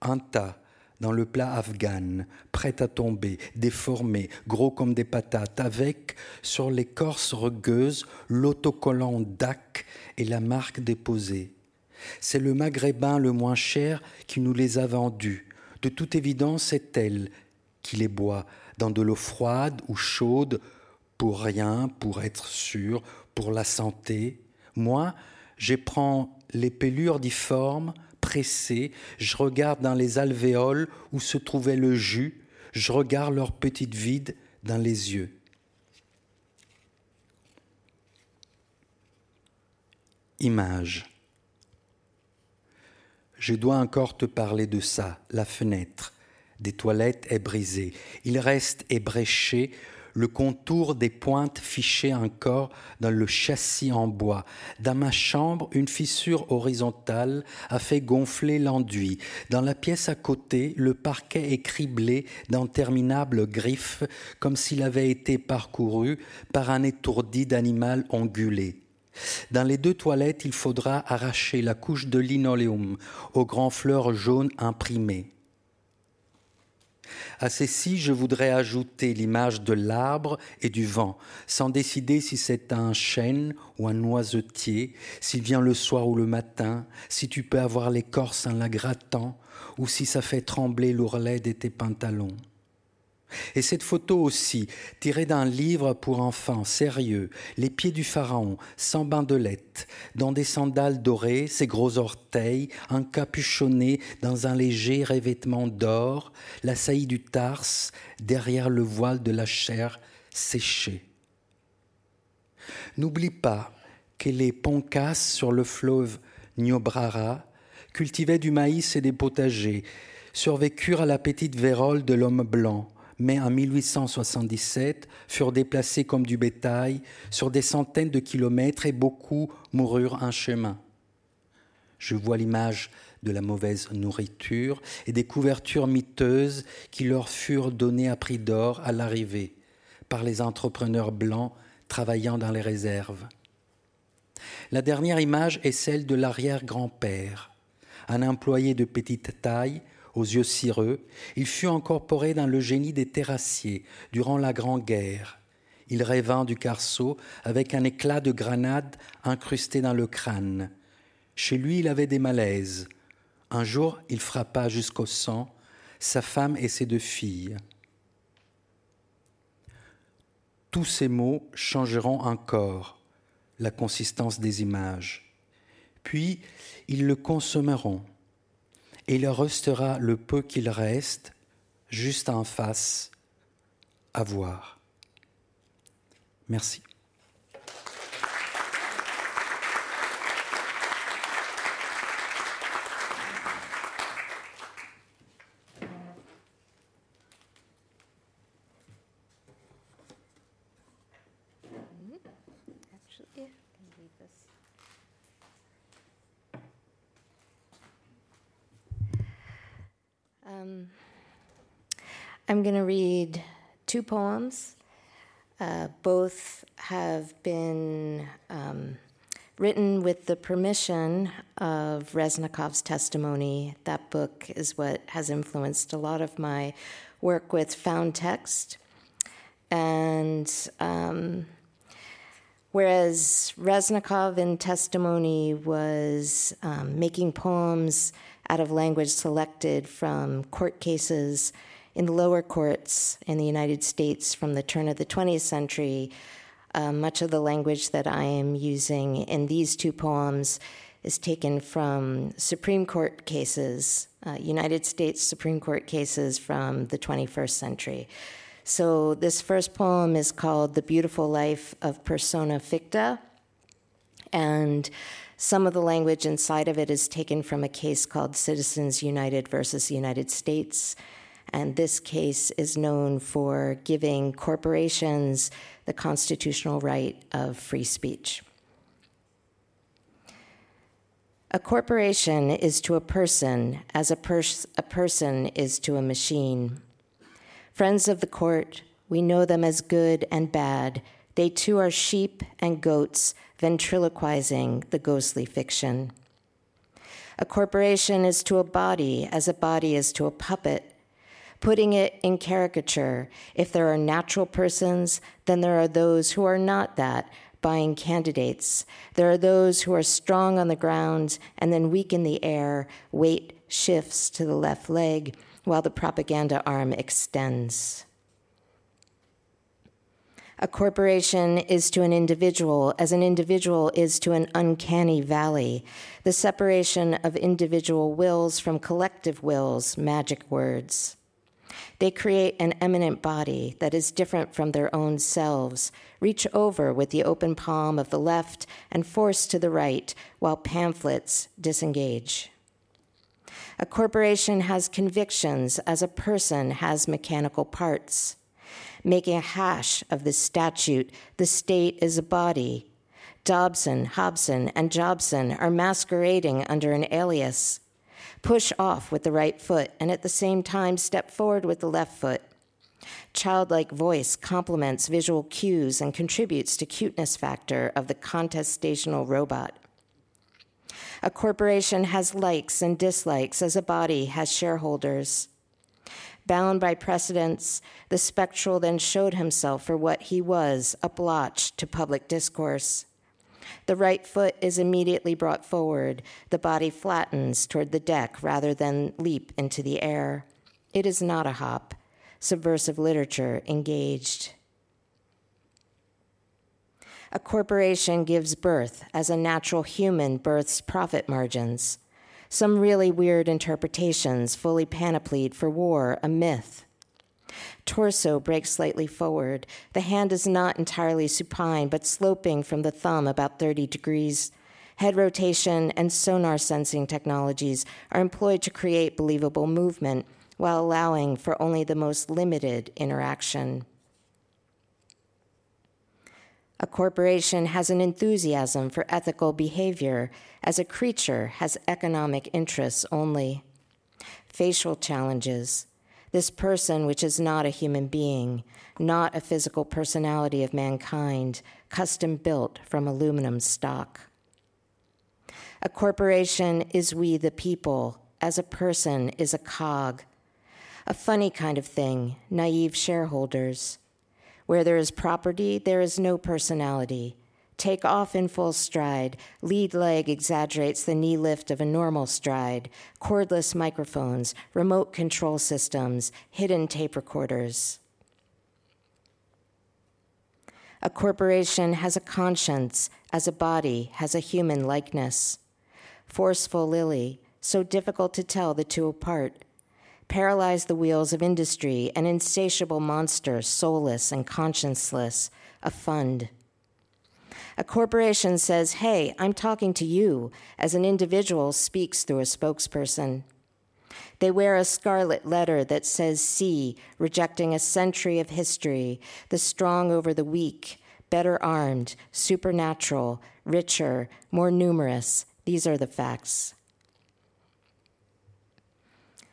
un tas, dans le plat afghan, prêt à tomber, déformé, gros comme des patates, avec, sur l'écorce rugueuse, l'autocollant DAC et la marque déposée. C'est le maghrébin le moins cher qui nous les a vendus. De toute évidence, c'est elle qui les boit, dans de l'eau froide ou chaude, pour rien, pour être sûr, pour la santé. Moi, je prends les pelures difformes, pressées, je regarde dans les alvéoles où se trouvait le jus, je regarde leur petite vide dans les yeux. Image. Je dois encore te parler de ça, la fenêtre des toilettes est brisé. Il reste ébréché le contour des pointes fichées encore dans le châssis en bois. Dans ma chambre, une fissure horizontale a fait gonfler l'enduit. Dans la pièce à côté, le parquet est criblé d'interminables griffes, comme s'il avait été parcouru par un étourdi d'animal ongulé. Dans les deux toilettes, il faudra arracher la couche de linoléum aux grands fleurs jaunes imprimées. À ceci, je voudrais ajouter l'image de l'arbre et du vent, sans décider si c'est un chêne ou un noisetier, s'il vient le soir ou le matin, si tu peux avoir l'écorce en la grattant, ou si ça fait trembler l'ourlet de tes pantalons. Et cette photo aussi, tirée d'un livre pour enfants sérieux, les pieds du pharaon, sans bandelette, dans des sandales dorées, ses gros orteils, encapuchonnés dans un léger revêtement d'or, la saillie du tarse derrière le voile de la chair séchée. N'oublie pas que les Poncas sur le fleuve Niobrara cultivaient du maïs et des potagers, survécurent à la petite vérole de l'homme blanc, mais en 1877 furent déplacés comme du bétail sur des centaines de kilomètres et beaucoup moururent en chemin. Je vois l'image de la mauvaise nourriture et des couvertures miteuses qui leur furent données à prix d'or à l'arrivée par les entrepreneurs blancs travaillant dans les réserves. La dernière image est celle de l'arrière-grand-père, un employé de petite taille aux yeux cireux, il fut incorporé dans le génie des terrassiers durant la Grande Guerre. Il rêvant du carceau avec un éclat de grenade incrusté dans le crâne. Chez lui, il avait des malaises. Un jour, il frappa jusqu'au sang sa femme et ses deux filles. Tous ces mots changeront encore la consistance des images. Puis, ils le consommeront et il restera le peu qu'il reste juste en face à voir. Merci. I'm going to read two poems. Uh, both have been um, written with the permission of Reznikoff's testimony. That book is what has influenced a lot of my work with found text. And um, whereas Reznikoff in testimony was um, making poems out of language selected from court cases in the lower courts in the United States from the turn of the 20th century. Uh, much of the language that I am using in these two poems is taken from Supreme Court cases, uh, United States Supreme Court cases from the 21st century. So, this first poem is called The Beautiful Life of Persona Ficta. And some of the language inside of it is taken from a case called Citizens United versus United States. And this case is known for giving corporations the constitutional right of free speech. A corporation is to a person as a, pers- a person is to a machine. Friends of the court, we know them as good and bad. They too are sheep and goats ventriloquizing the ghostly fiction. A corporation is to a body as a body is to a puppet, putting it in caricature. If there are natural persons, then there are those who are not that, buying candidates. There are those who are strong on the ground and then weak in the air, weight shifts to the left leg while the propaganda arm extends. A corporation is to an individual as an individual is to an uncanny valley. The separation of individual wills from collective wills, magic words. They create an eminent body that is different from their own selves, reach over with the open palm of the left and force to the right, while pamphlets disengage. A corporation has convictions as a person has mechanical parts. making a hash of this statute. The state is a body. Dobson, Hobson, and Jobson are masquerading under an alias. Push off with the right foot and at the same time step forward with the left foot. Childlike voice complements visual cues and contributes to cuteness factor of the contestational robot. A corporation has likes and dislikes as a body has shareholders. Bound by precedents, the spectral then showed himself for what he was, a blotch to public discourse. The right foot is immediately brought forward. The body flattens toward the deck rather than leap into the air. It is not a hop. Subversive literature engaged. A corporation gives birth as a natural human births profit margins. Some really weird interpretations, fully panoplied for war, a myth. Torso breaks slightly forward. The hand is not entirely supine, but sloping from the thumb about 30 degrees. Head rotation and sonar sensing technologies are employed to create believable movement while allowing for only the most limited interaction. A corporation has an enthusiasm for ethical behavior, as a creature has economic interests only. Facial challenges. This person, which is not a human being, not a physical personality of mankind, custom built from aluminum stock. A corporation is we the people, as a person is a cog. A funny kind of thing, naive shareholders. Where there is property, there is no personality. Take off in full stride. Lead leg exaggerates the knee lift of a normal stride. Cordless microphones, remote control systems, hidden tape recorders. A corporation has a conscience, as a body has a human likeness. Forceful lily, so difficult to tell the two apart paralyze the wheels of industry, an insatiable monster, soulless and conscienceless, a fund. A corporation says, Hey, I'm talking to you, as an individual speaks through a spokesperson. They wear a scarlet letter that says C, rejecting a century of history, the strong over the weak, better armed, supernatural, richer, more numerous. These are the facts.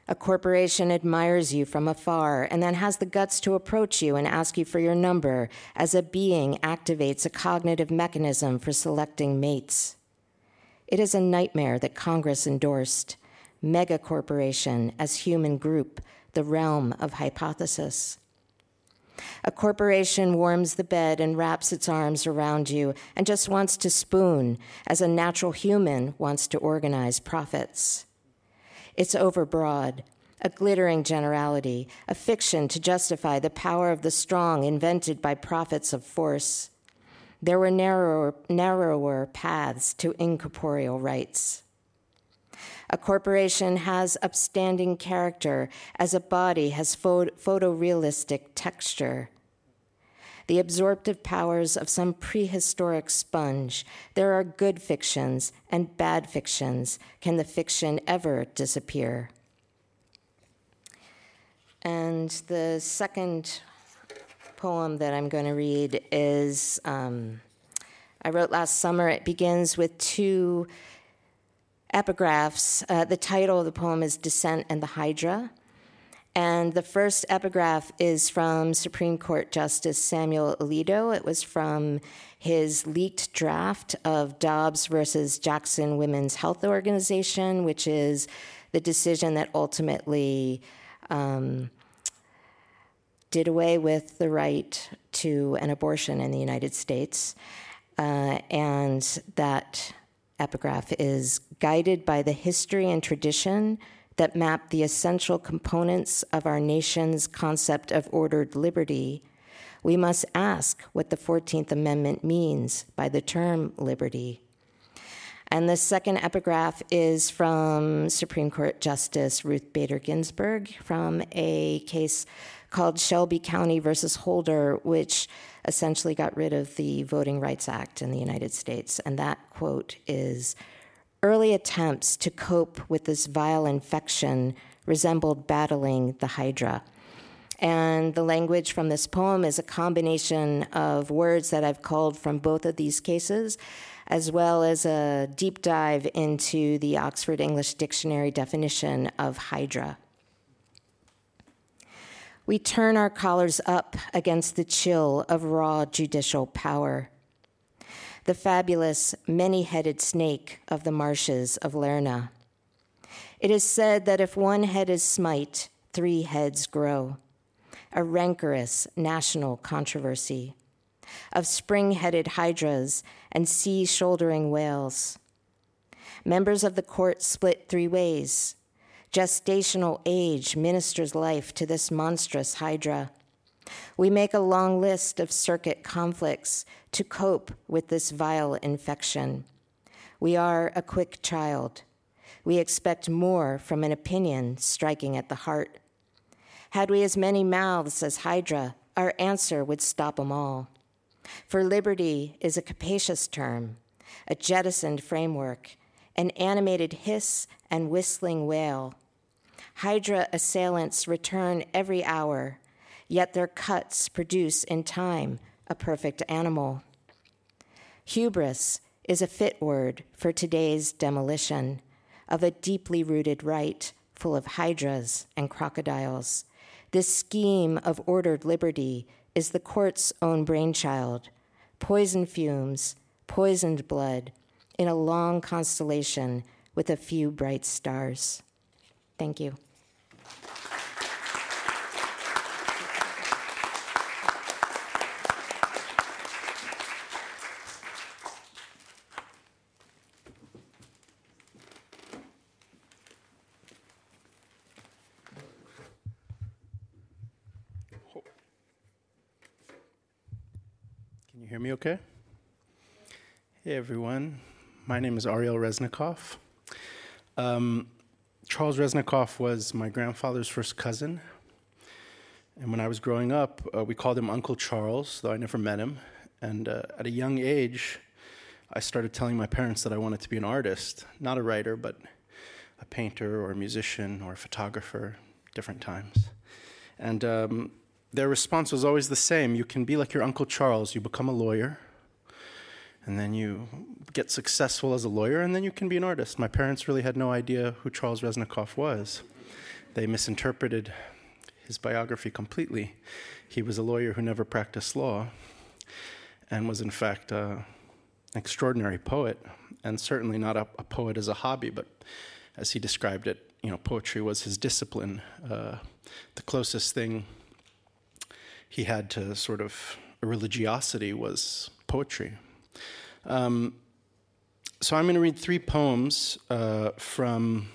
A corporation admires you from afar and then has the guts to approach you and ask you for your number as a being activates a cognitive mechanism for selecting mates. It is a nightmare that Congress endorsed. Mega corporation as human group, the realm of hypothesis. A corporation warms the bed and wraps its arms around you and just wants to spoon, as a natural human wants to organize profits. It's overbroad, a glittering generality, a fiction to justify the power of the strong invented by prophets of force. There were narrower, narrower paths to incorporeal rights. A corporation has upstanding character as a body has photorealistic texture the absorptive powers of some prehistoric sponge. There are good fictions and bad fictions. Can the fiction ever disappear? And the second poem that I'm going to read is um, I wrote last summer. It begins with two epigraphs. Uh, the title of the poem is Descent and the Hydra. And the first epigraph is from Supreme Court Justice Samuel Alito. It was from his leaked draft of Dobbs versus Jackson Women's Health Organization, which is the decision that ultimately um, did away with the right to an abortion in the United States. Uh, and that epigraph is guided by the history and tradition that map the essential components of our nation's concept of ordered liberty, we must ask what the 14th Amendment means by the term liberty. And the second epigraph is from Supreme Court Justice Ruth Bader Ginsburg from a case called Shelby County versus Holder, which essentially got rid of the Voting Rights Act in the United States. And that quote is Early attempts to cope with this vile infection resembled battling the Hydra. And the language from this poem is a combination of words that I've culled from both of these cases, as well as a deep dive into the Oxford English Dictionary definition of hydra. We turn our collars up against the chill of raw judicial power. The fabulous many headed snake of the marshes of Lerna. It is said that if one head is smite, three heads grow. A rancorous national controversy of spring headed hydras and sea shouldering whales. Members of the court split three ways Gestational age ministers life to this monstrous hydra. We make a long list of circuit conflicts to cope with this vile infection. We are a quick child. We expect more from an opinion striking at the heart. Had we as many mouths as Hydra, our answer would stop them all. For liberty is a capacious term, a jettisoned framework, an animated hiss and whistling wail Hydra assailants return every hour, yet their cuts produce in time a perfect animal. Hubris is a fit word for today's demolition of a deeply rooted right full of hydras and crocodiles. This scheme of ordered liberty is the court's own brainchild. Poison fumes, poisoned blood, in a long constellation with a few bright stars. Thank you. hear me okay? Hey everyone, my name is Ariel Resnikoff. Um, Charles Reznikoff was my grandfather's first cousin. And when I was growing up, uh, we called him Uncle Charles, though I never met him. And uh, at a young age, I started telling my parents that I wanted to be an artist, not a writer, but a painter or a musician or a photographer, different times. And um, their response was always the same you can be like your Uncle Charles, you become a lawyer, and then you get successful as a lawyer, and then you can be an artist. My parents really had no idea who Charles Reznikoff was. They misinterpreted his biography completely. He was a lawyer who never practiced law and was, in fact, an extraordinary poet, and certainly not a, a, poet as a hobby, but as he described it, you know, poetry was his discipline. Uh, the closest thing he had to sort of religiosity was poetry. Um, so I'm going to read three poems uh, from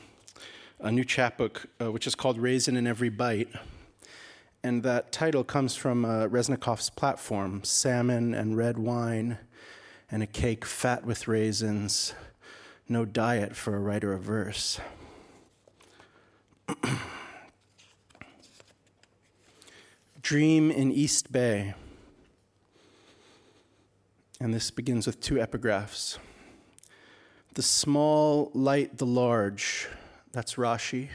a new chapbook, uh, which is called Raisin in Every Bite. And that title comes from uh, platform Salmon and red wine, and a cake fat with raisins, no diet for a writer of verse. Dream in East Bay. And this begins with two epigraphs. The small light the large, that's Rashi.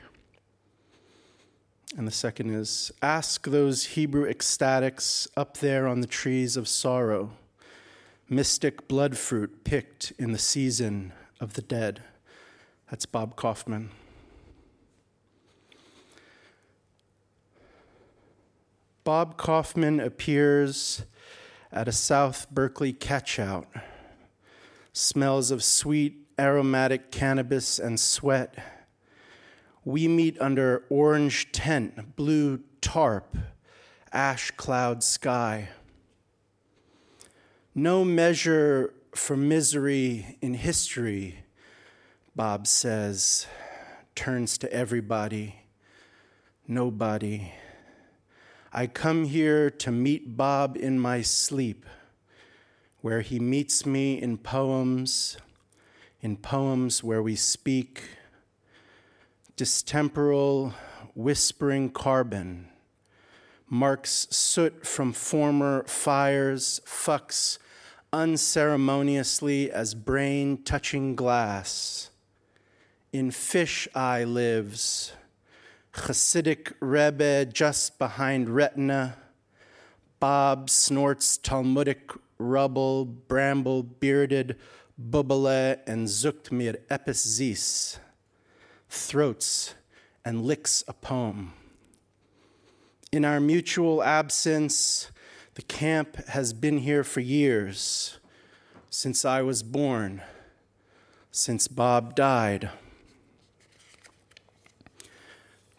And the second is Ask those Hebrew ecstatics up there on the trees of sorrow, mystic blood fruit picked in the season of the dead. That's Bob Kaufman. Bob Kaufman appears at a South Berkeley catchout. Smells of sweet, aromatic cannabis and sweat. We meet under orange tent, blue tarp, ash cloud sky. No measure for misery in history, Bob says, turns to everybody, nobody. I come here to meet Bob in my sleep, where he meets me in poems, in poems where we speak, distemporal, whispering carbon, marks soot from former fires, fucks unceremoniously as brain touching glass. In fish eye lives Hasidic Rebbe just behind Retina. Bob snorts Talmudic rubble, bramble bearded Bubale and zukt mir epis zis, throats and licks a poem. In our mutual absence, the camp has been here for years, since I was born, since Bob died.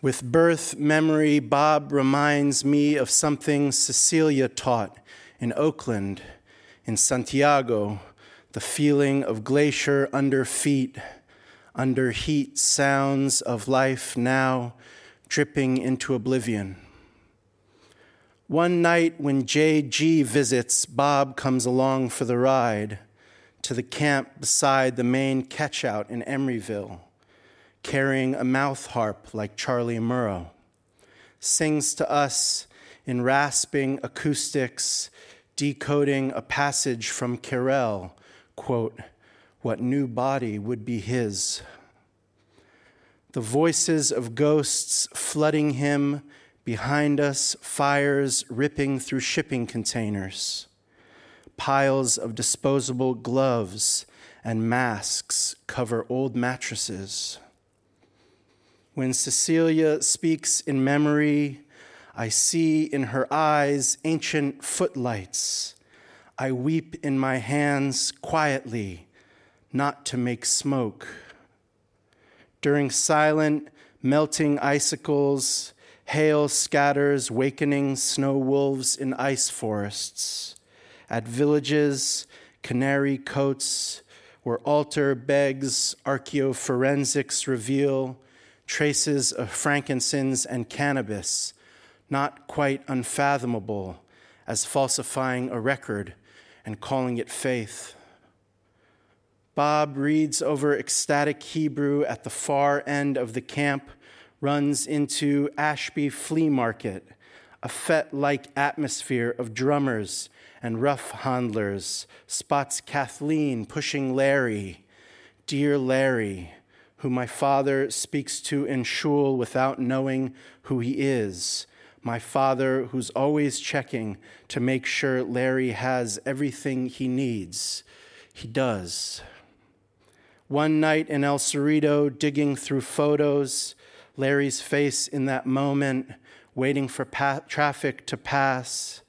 With birth memory, Bob reminds me of something Cecilia taught in Oakland, in Santiago, the feeling of glacier under feet, under heat sounds of life now dripping into oblivion. One night when JG visits, Bob comes along for the ride to the camp beside the main catchout in Emeryville, carrying a mouth harp like Charlie Murrow. Sings to us in rasping acoustics, decoding a passage from Carrel, quote, what new body would be his. The voices of ghosts flooding him Behind us, fires ripping through shipping containers, piles of disposable gloves and masks cover old mattresses. When Cecilia speaks in memory, I see in her eyes ancient footlights. I weep in my hands quietly, not to make smoke. During silent, melting icicles, Hail scatters wakening snow wolves in ice forests. At villages, canary coats, where altar begs archaeoforensics reveal traces of frankincense and cannabis, not quite unfathomable as falsifying a record and calling it faith. Bob reads over ecstatic Hebrew at the far end of the camp runs into Ashby Flea Market, a fete like atmosphere of drummers and rough handlers, spots Kathleen pushing Larry, dear Larry, who my father speaks to in shul without knowing who he is. My father, who's always checking to make sure Larry has everything he needs. He does. One night in El Cerrito, digging through photos, Larry's face in that moment, waiting for pa- traffic to pass.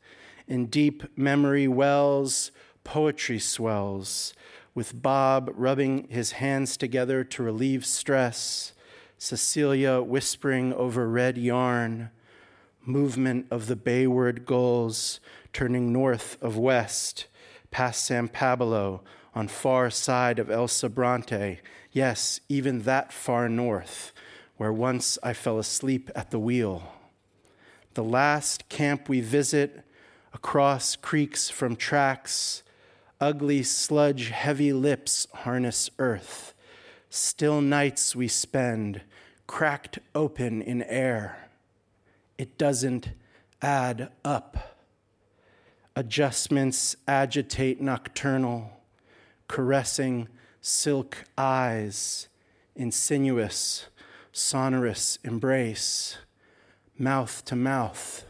In deep memory wells, poetry swells, with Bob rubbing his hands together to relieve stress, Cecilia whispering over red yarn, movement of the bayward gulls turning north of west, past San Pablo on far side of El Sobrante, yes, even that far north, where once I fell asleep at the wheel. The last camp we visit, across creeks from tracks, ugly sludge heavy lips harness earth. Still nights we spend, cracked open in air. It doesn't add up. Adjustments agitate nocturnal, caressing silk eyes, insinuous sonorous embrace, mouth to mouth,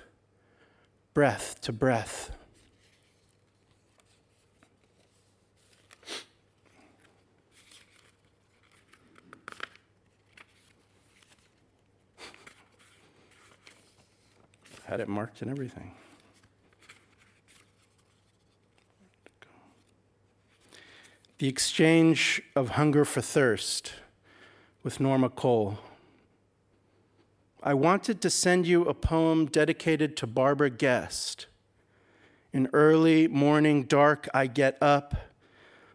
breath to breath. Had it marked and everything. The exchange of hunger for thirst with Norma Cole. I wanted to send you a poem dedicated to Barbara Guest. In early morning dark, I get up,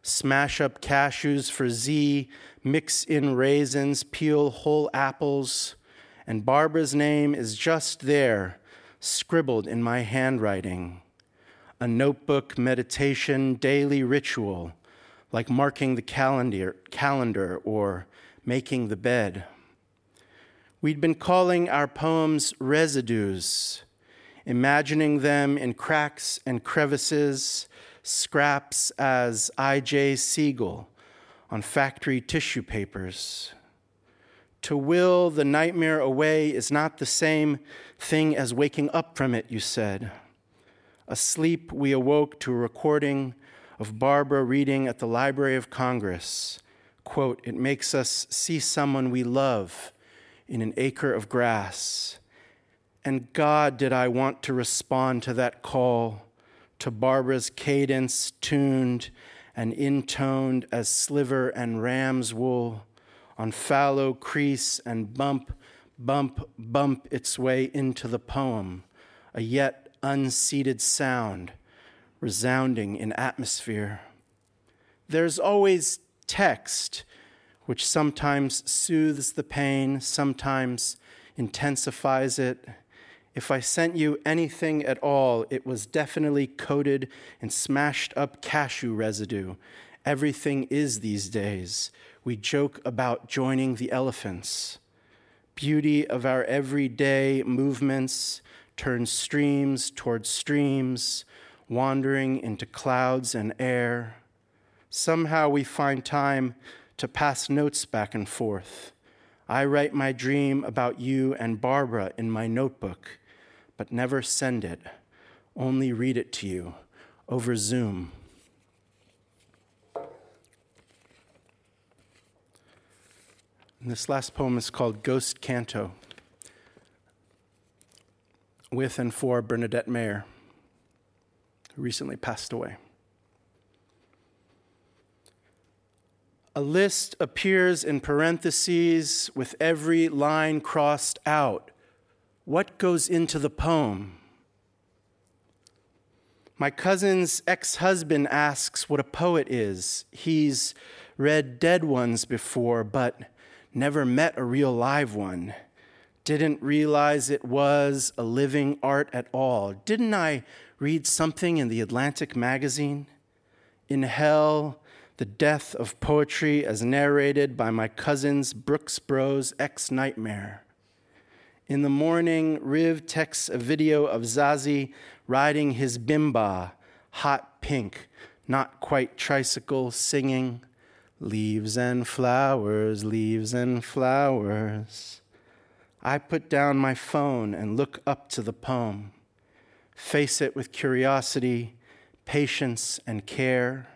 smash up cashews for Z, mix in raisins, peel whole apples, and Barbara's name is just there, scribbled in my handwriting. A notebook meditation daily ritual, like marking the calendar, calendar or making the bed. We'd been calling our poems residues, imagining them in cracks and crevices, scraps as I.J. Siegel on factory tissue papers. To will the nightmare away is not the same thing as waking up from it, you said. Asleep, we awoke to a recording of Barbara reading at the Library of Congress. Quote, it makes us see someone we love in an acre of grass. And God, did I want to respond to that call, to Barbara's cadence tuned and intoned as sliver and ram's wool on fallow crease and bump, bump, bump its way into the poem, a yet unseated sound resounding in atmosphere. There's always text, which sometimes soothes the pain, sometimes intensifies it. If I sent you anything at all, it was definitely coated in smashed up cashew residue. Everything is these days we joke about joining the elephants. Beauty of our everyday movements turns streams toward streams, wandering into clouds and air. Somehow we find time to pass notes back and forth. I write my dream about you and Barbara in my notebook, but never send it, only read it to you over Zoom. And this last poem is called Ghost Canto, with and for Bernadette Mayer, who recently passed away. A list appears in parentheses with every line crossed out. What goes into the poem? My cousin's ex husband asks what a poet is. He's read dead ones before, but never met a real live one, didn't realize it was a living art at all. Didn't I read something in the Atlantic magazine? In Hell, the death of poetry as narrated by my cousin's Brooks Bros ex nightmare. In the morning, Riv texts a video of Zazie riding his bimba, hot pink, not quite tricycle, singing. Leaves and flowers, leaves and flowers. I put down my phone and look up to the poem, face it with curiosity, patience, and care.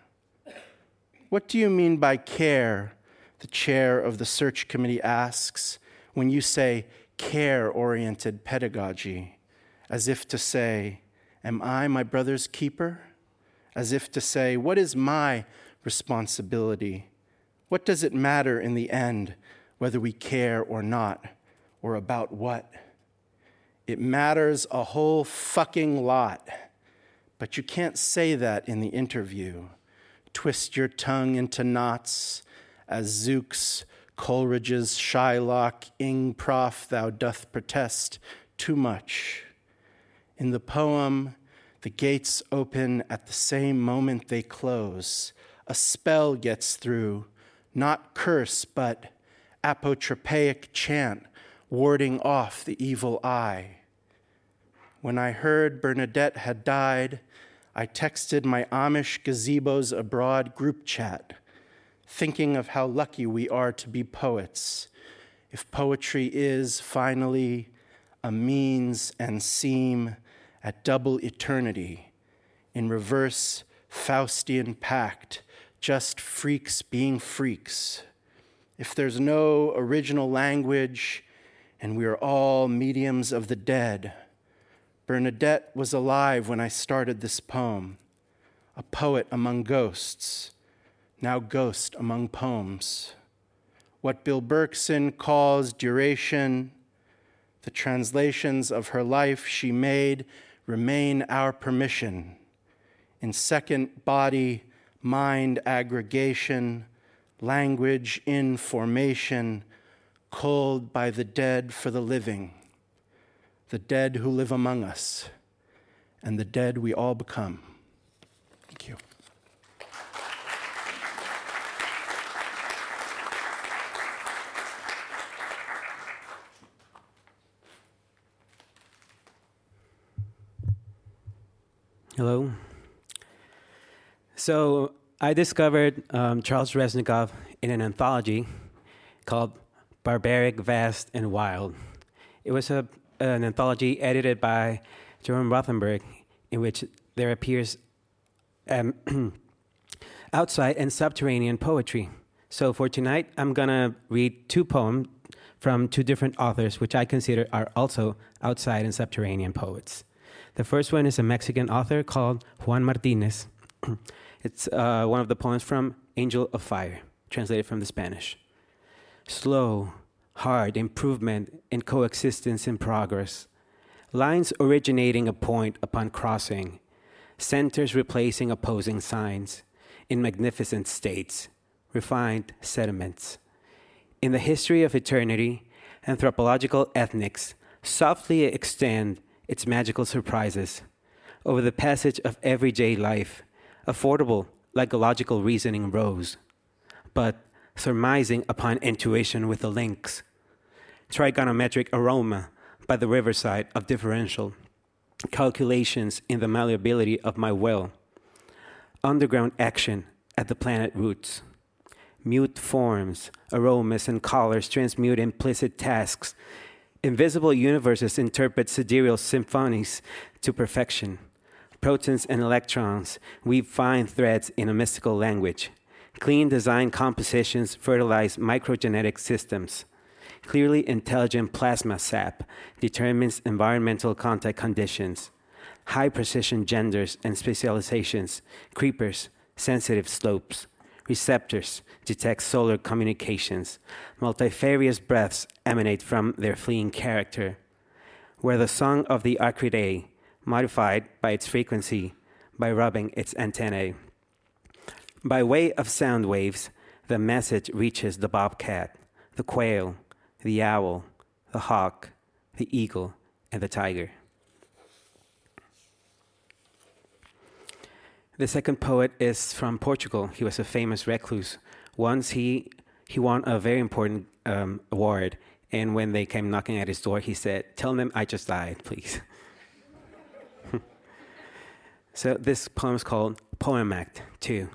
What do you mean by care? The chair of the search committee asks when you say care oriented pedagogy, as if to say, Am I my brother's keeper? As if to say, What is my responsibility? What does it matter in the end whether we care or not, or about what? It matters a whole fucking lot. But you can't say that in the interview. Twist your tongue into knots as Zooks, Coleridge's Shylock, ing prof, thou doth protest too much. In the poem, the gates open at the same moment they close. A spell gets through not curse, but apotropaic chant, warding off the evil eye. When I heard Bernadette had died, I texted my Amish gazebos abroad group chat, thinking of how lucky we are to be poets. If poetry is finally a means and seam at double eternity, in reverse Faustian pact just freaks being freaks. If there's no original language and we are all mediums of the dead, Bernadette was alive when I started this poem, a poet among ghosts, now ghost among poems. What Bill Berkson calls duration, the translations of her life she made remain our permission. In second body, mind aggregation, language in formation, called by the dead for the living, the dead who live among us, and the dead we all become. Thank you. Hello. So I discovered um, Charles Reznikoff in an anthology called Barbaric, Vast, and Wild. It was a, an anthology edited by Jerome Rothenberg, in which there appears um, outside and subterranean poetry. So for tonight, I'm going to read two poems from two different authors, which I consider are also outside and subterranean poets. The first one is a Mexican author called Juan Martinez. It's uh, one of the poems from Angel of Fire, translated from the Spanish. Slow, hard improvement in coexistence in progress. Lines originating a point upon crossing, centers replacing opposing signs in magnificent states, refined sediments. In the history of eternity, anthropological ethnics softly extend its magical surprises over the passage of everyday life, affordable logical reasoning rose, but surmising upon intuition with the links, trigonometric aroma by the riverside of differential, calculations in the malleability of my will, underground action at the planet roots. Mute forms, aromas, and colors transmute implicit tasks. Invisible universes interpret sidereal symphonies to perfection. Protons and electrons weave fine threads in a mystical language. Clean design compositions fertilize microgenetic systems. Clearly intelligent plasma sap determines environmental contact conditions. High precision genders and specializations, creepers, sensitive slopes. Receptors detect solar communications. Multifarious breaths emanate from their fleeing character. Where the song of the acridae, modified by its frequency, by rubbing its antennae. By way of sound waves, the message reaches the bobcat, the quail, the owl, the hawk, the eagle, and the tiger. The second poet is from Portugal. He was a famous recluse. Once he he won a very important um, award, and when they came knocking at his door, he said, "Tell them I just died, please." so this poem is called Poem Act Two.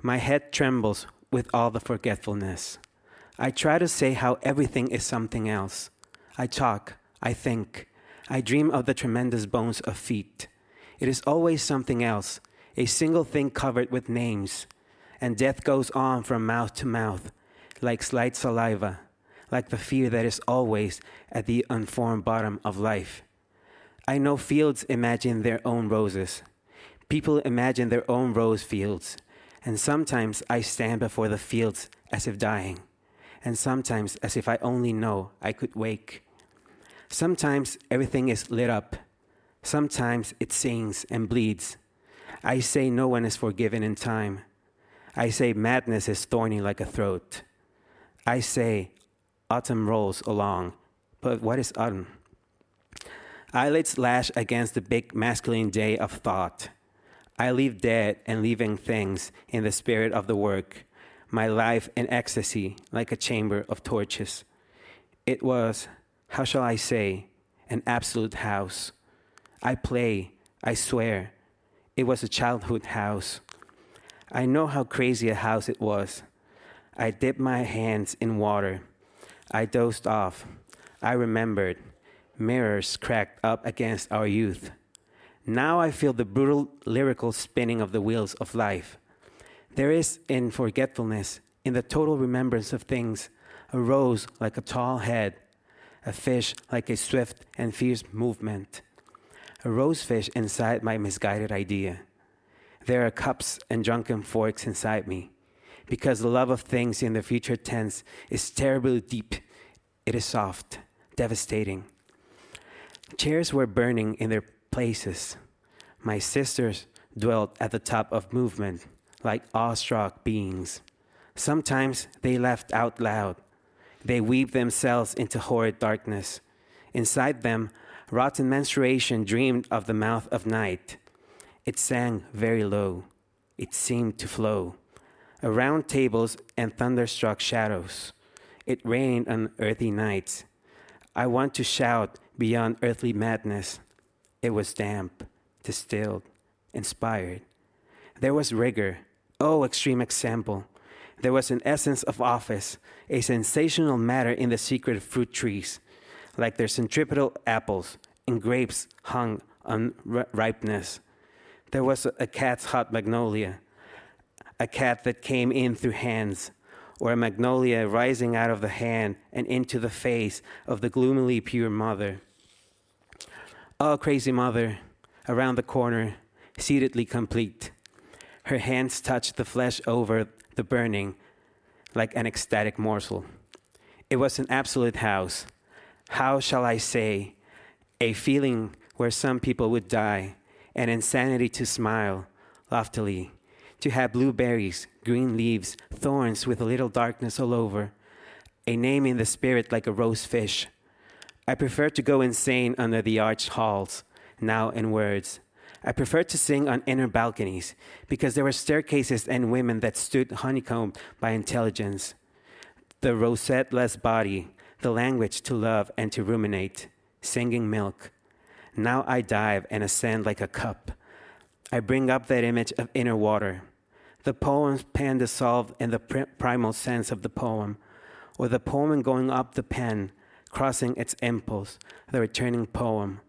My head trembles with all the forgetfulness. I try to say how everything is something else. I talk, I think, I dream of the tremendous bones of feet. It is always something else, a single thing covered with names. And death goes on from mouth to mouth, like slight saliva, like the fear that is always at the unformed bottom of life. I know fields imagine their own roses. People imagine their own rose fields. And sometimes I stand before the fields as if dying, and sometimes as if I only know I could wake. Sometimes everything is lit up, sometimes it sings and bleeds. I say no one is forgiven in time. I say madness is thorny like a throat. I say autumn rolls along, but what is autumn? Eyelids lash against the big masculine day of thought. I leave dead and leaving things in the spirit of the work, my life in ecstasy like a chamber of torches. It was, how shall I say, an absolute house. I play, I swear, it was a childhood house. I know how crazy a house it was. I dipped my hands in water. I dozed off. I remembered. Mirrors cracked up against our youth. Now I feel the brutal lyrical spinning of the wheels of life. There is in forgetfulness, in the total remembrance of things, a rose like a tall head, a fish like a swift and fierce movement, a rose fish inside my misguided idea. There are cups and drunken forks inside me, because the love of things in the future tense is terribly deep. It is soft, devastating. Chairs were burning in their places. My sisters dwelt at the top of movement like awestruck beings. Sometimes they laughed out loud. They weaved themselves into horrid darkness. Inside them, rotten menstruation dreamed of the mouth of night. It sang very low. It seemed to flow. Around tables and thunderstruck shadows. It rained on earthy nights. I want to shout beyond earthly madness. It was damp, distilled, inspired. There was rigor. Oh, extreme example. There was an essence of office, a sensational matter in the secret fruit trees, like their centripetal apples and grapes hung on ripeness. There was a cat's hot magnolia, a cat that came in through hands, or a magnolia rising out of the hand and into the face of the gloomily pure mother. Oh, crazy mother, around the corner, seatedly complete. Her hands touched the flesh over the burning like an ecstatic morsel. It was an absolute house. How shall I say? A feeling where some people would die, an insanity to smile loftily, to have blueberries, green leaves, thorns with a little darkness all over, a name in the spirit like a rose fish. I prefer to go insane under the arched halls, now in words. I prefer to sing on inner balconies because there were staircases and women that stood honeycombed by intelligence. The rosette-less body, the language to love and to ruminate, singing milk. Now I dive and ascend like a cup. I bring up that image of inner water. The poem's pen dissolved in the primal sense of the poem, or the poem going up the pen, crossing its impulse, the returning poem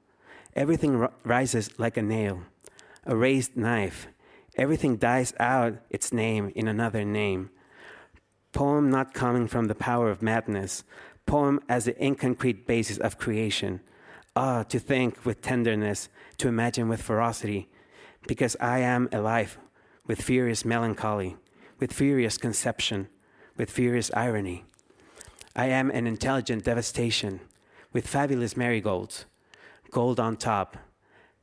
Everything rises like a nail, a raised knife. Everything dies out its name in another name. Poem not coming from the power of madness, poem as the inconcrete basis of creation. Ah, to think with tenderness, to imagine with ferocity, because I am alive with furious melancholy, with furious conception, with furious irony. I am an intelligent devastation, with fabulous marigolds, gold on top,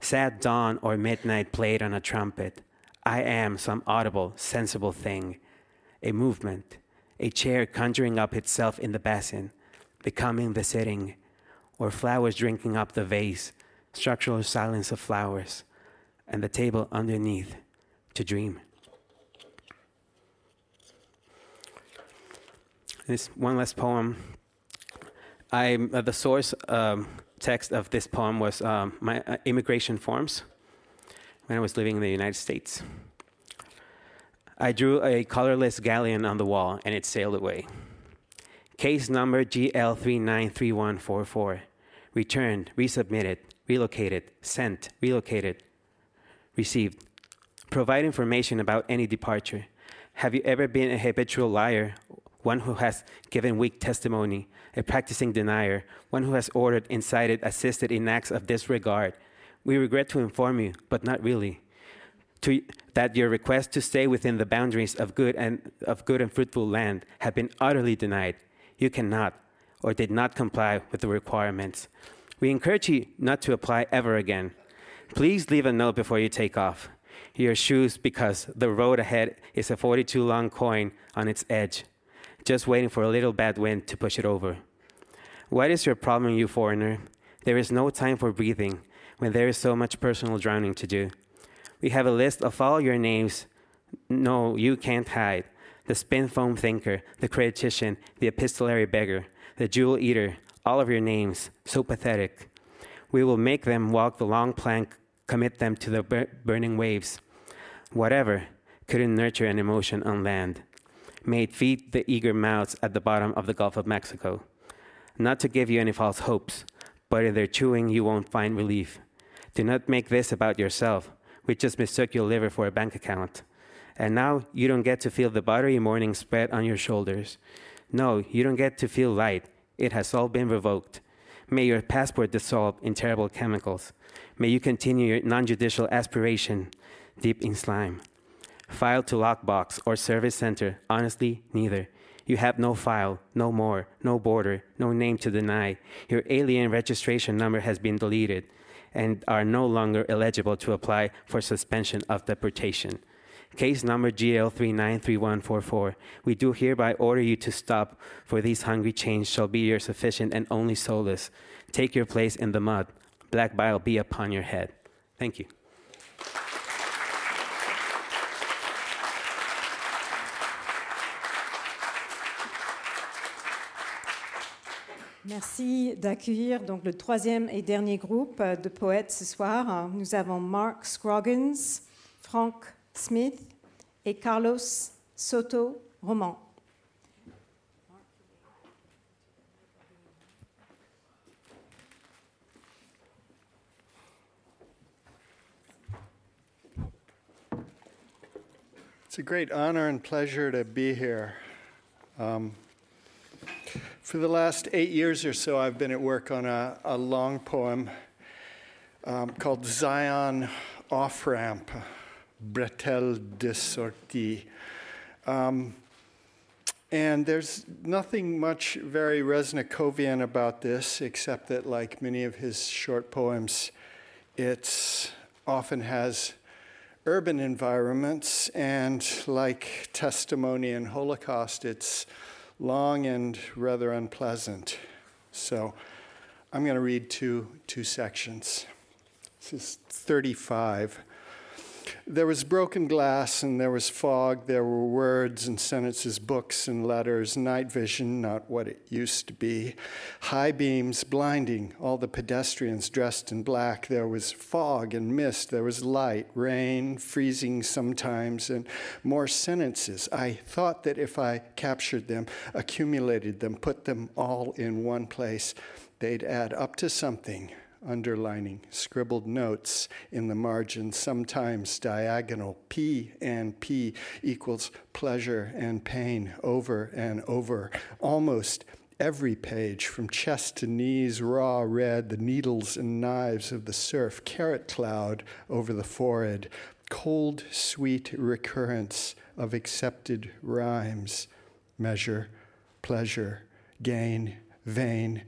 sad dawn or midnight played on a trumpet. I am some audible, sensible thing, a movement, a chair conjuring up itself in the basin, becoming the sitting, or flowers drinking up the vase, structural silence of flowers, and the table underneath to dream. This one last poem. I uh, the source um, text of this poem was um, my uh, immigration forms when I was living in the United States. I drew a colorless galleon on the wall and it sailed away. Case number GL393144. Returned, resubmitted, relocated, sent, relocated, received. Provide information about any departure. Have you ever been a habitual liar, one who has given weak testimony, a practicing denier, one who has ordered, incited, assisted in acts of disregard. We regret to inform you, but not really, to, that your request to stay within the boundaries of good and of good and fruitful land have been utterly denied. You cannot or did not comply with the requirements. We encourage you not to apply ever again. Please leave a note before you take off. Your shoes, because the road ahead is a 42 long coin on its edge, just waiting for a little bad wind to push it over. What is your problem, you foreigner? There is no time for breathing when there is so much personal drowning to do. We have a list of all your names. No, you can't hide. The spin foam thinker, the creditician, the epistolary beggar, the jewel eater, all of your names, so pathetic. We will make them walk the long plank, commit them to the bur- burning waves. Whatever couldn't nurture an emotion on land, made feed the eager mouths at the bottom of the Gulf of Mexico not to give you any false hopes, but in their chewing you won't find relief. Do not make this about yourself. We just mistook your liver for a bank account. And now you don't get to feel the buttery morning spread on your shoulders. No, you don't get to feel light. It has all been revoked. May your passport dissolve in terrible chemicals. May you continue your non judicial aspiration deep in slime. File to lockbox or service center, honestly, neither. You have no file, no more, no border, no name to deny. Your alien registration number has been deleted and are no longer eligible to apply for suspension of deportation. Case number GL393144. We do hereby order you to stop, for these hungry chains shall be your sufficient and only solace. Take your place in the mud. Black bile be upon your head. Thank you. Merci d'accueillir donc le troisième et dernier groupe de poètes ce soir. Nous avons Mark Scroggins, Frank Smith et Carlos Soto roman. It's a great honor and pleasure to be here. Um, for the last eight years or so, I've been at work on a, a long poem um, called Zion Off Ramp, Bretelle de Sortie. Um, and there's nothing much very Reznikovian about this, except that, like many of his short poems, it often has urban environments, and like testimony and Holocaust, it's long and rather unpleasant. So I'm going to read two, two sections. This is 35. There was broken glass and there was fog. There were words and sentences, books and letters, night vision, not what it used to be. High beams blinding all the pedestrians dressed in black. There was fog and mist. There was light, rain, freezing sometimes, and more sentences. I thought that if I captured them, accumulated them, put them all in one place, they'd add up to something underlining, scribbled notes in the margin, sometimes diagonal. P and P equals pleasure and pain over and over. Almost every page, from chest to knees, raw red, the needles and knives of the surf, carrot cloud over the forehead, cold, sweet recurrence of accepted rhymes, measure, pleasure, gain, vain,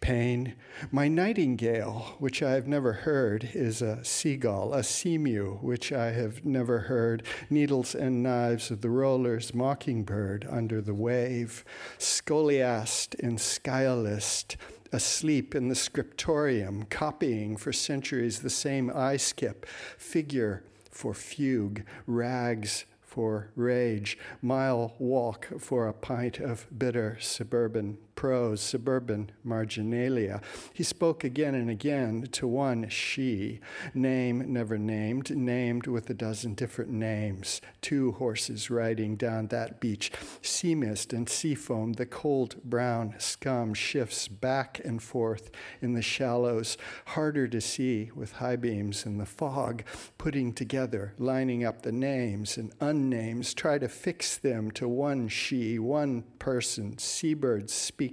pain. My nightingale, which I have never heard, is a seagull, a seamew, which I have never heard, needles and knives of the rollers, mockingbird under the wave, scholiast and skyalist, asleep in the scriptorium, copying for centuries the same eye skip, figure for fugue, rags for rage, mile walk for a pint of bitter suburban prose, suburban marginalia. He spoke again and again to one she, name never named, named with a dozen different names. Two horses riding down that beach, sea mist and sea foam, the cold brown scum shifts back and forth in the shallows, harder to see with high beams in the fog, putting together, lining up the names and unnames, try to fix them to one she, one person. Seabirds speak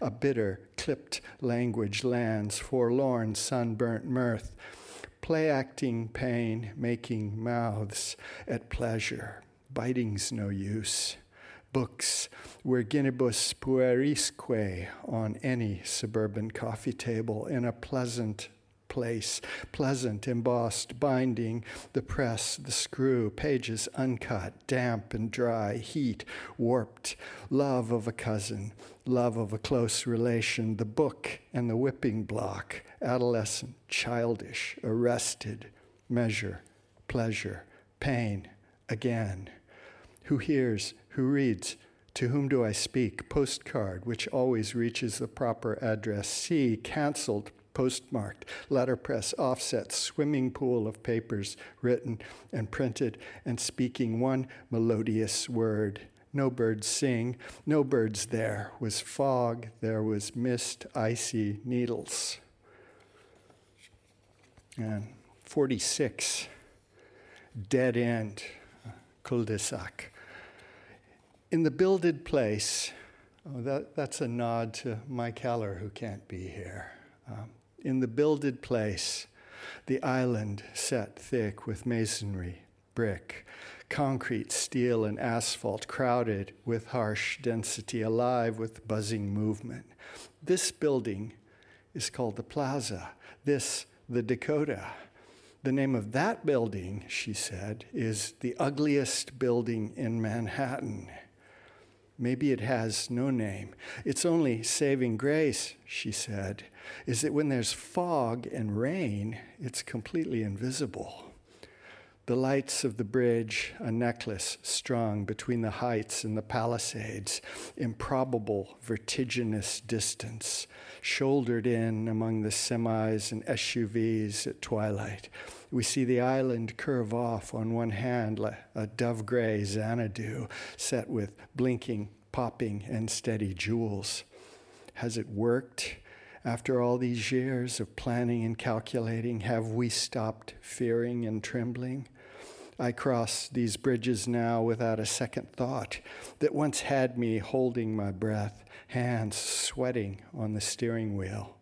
a bitter, clipped language lands, forlorn, sunburnt mirth, play acting pain, making mouths at pleasure. Biting's no use. Books, virginibus puerisque on any suburban coffee table in a pleasant place, pleasant, embossed, binding, the press, the screw, pages uncut, damp and dry, heat, warped, love of a cousin, love of a close relation, the book and the whipping block, adolescent, childish, arrested, measure, pleasure, pain, again. Who hears, who reads, to whom do I speak? Postcard, which always reaches the proper address. C, canceled, postmarked, letterpress, offset, swimming pool of papers written and printed and speaking one melodious word. No birds sing, no birds there. Was fog, there was mist, icy needles. And 46, dead end, cul-de-sac. In the builded place, oh, that, that's a nod to Mike Heller, who can't be here. Um, in the builded place, the island set thick with masonry, brick, concrete, steel, and asphalt, crowded with harsh density, alive with buzzing movement. This building is called the Plaza, this, the Dakota. The name of that building, she said, is the ugliest building in Manhattan. Maybe it has no name. Its only saving grace, she said, is that when there's fog and rain, it's completely invisible. The lights of the bridge, a necklace strung between the heights and the palisades, improbable, vertiginous distance, shouldered in among the semis and SUVs at twilight. We see the island curve off on one hand a dove gray Xanadu set with blinking, popping, and steady jewels. Has it worked? After all these years of planning and calculating, have we stopped fearing and trembling? I cross these bridges now without a second thought that once had me holding my breath, hands sweating on the steering wheel.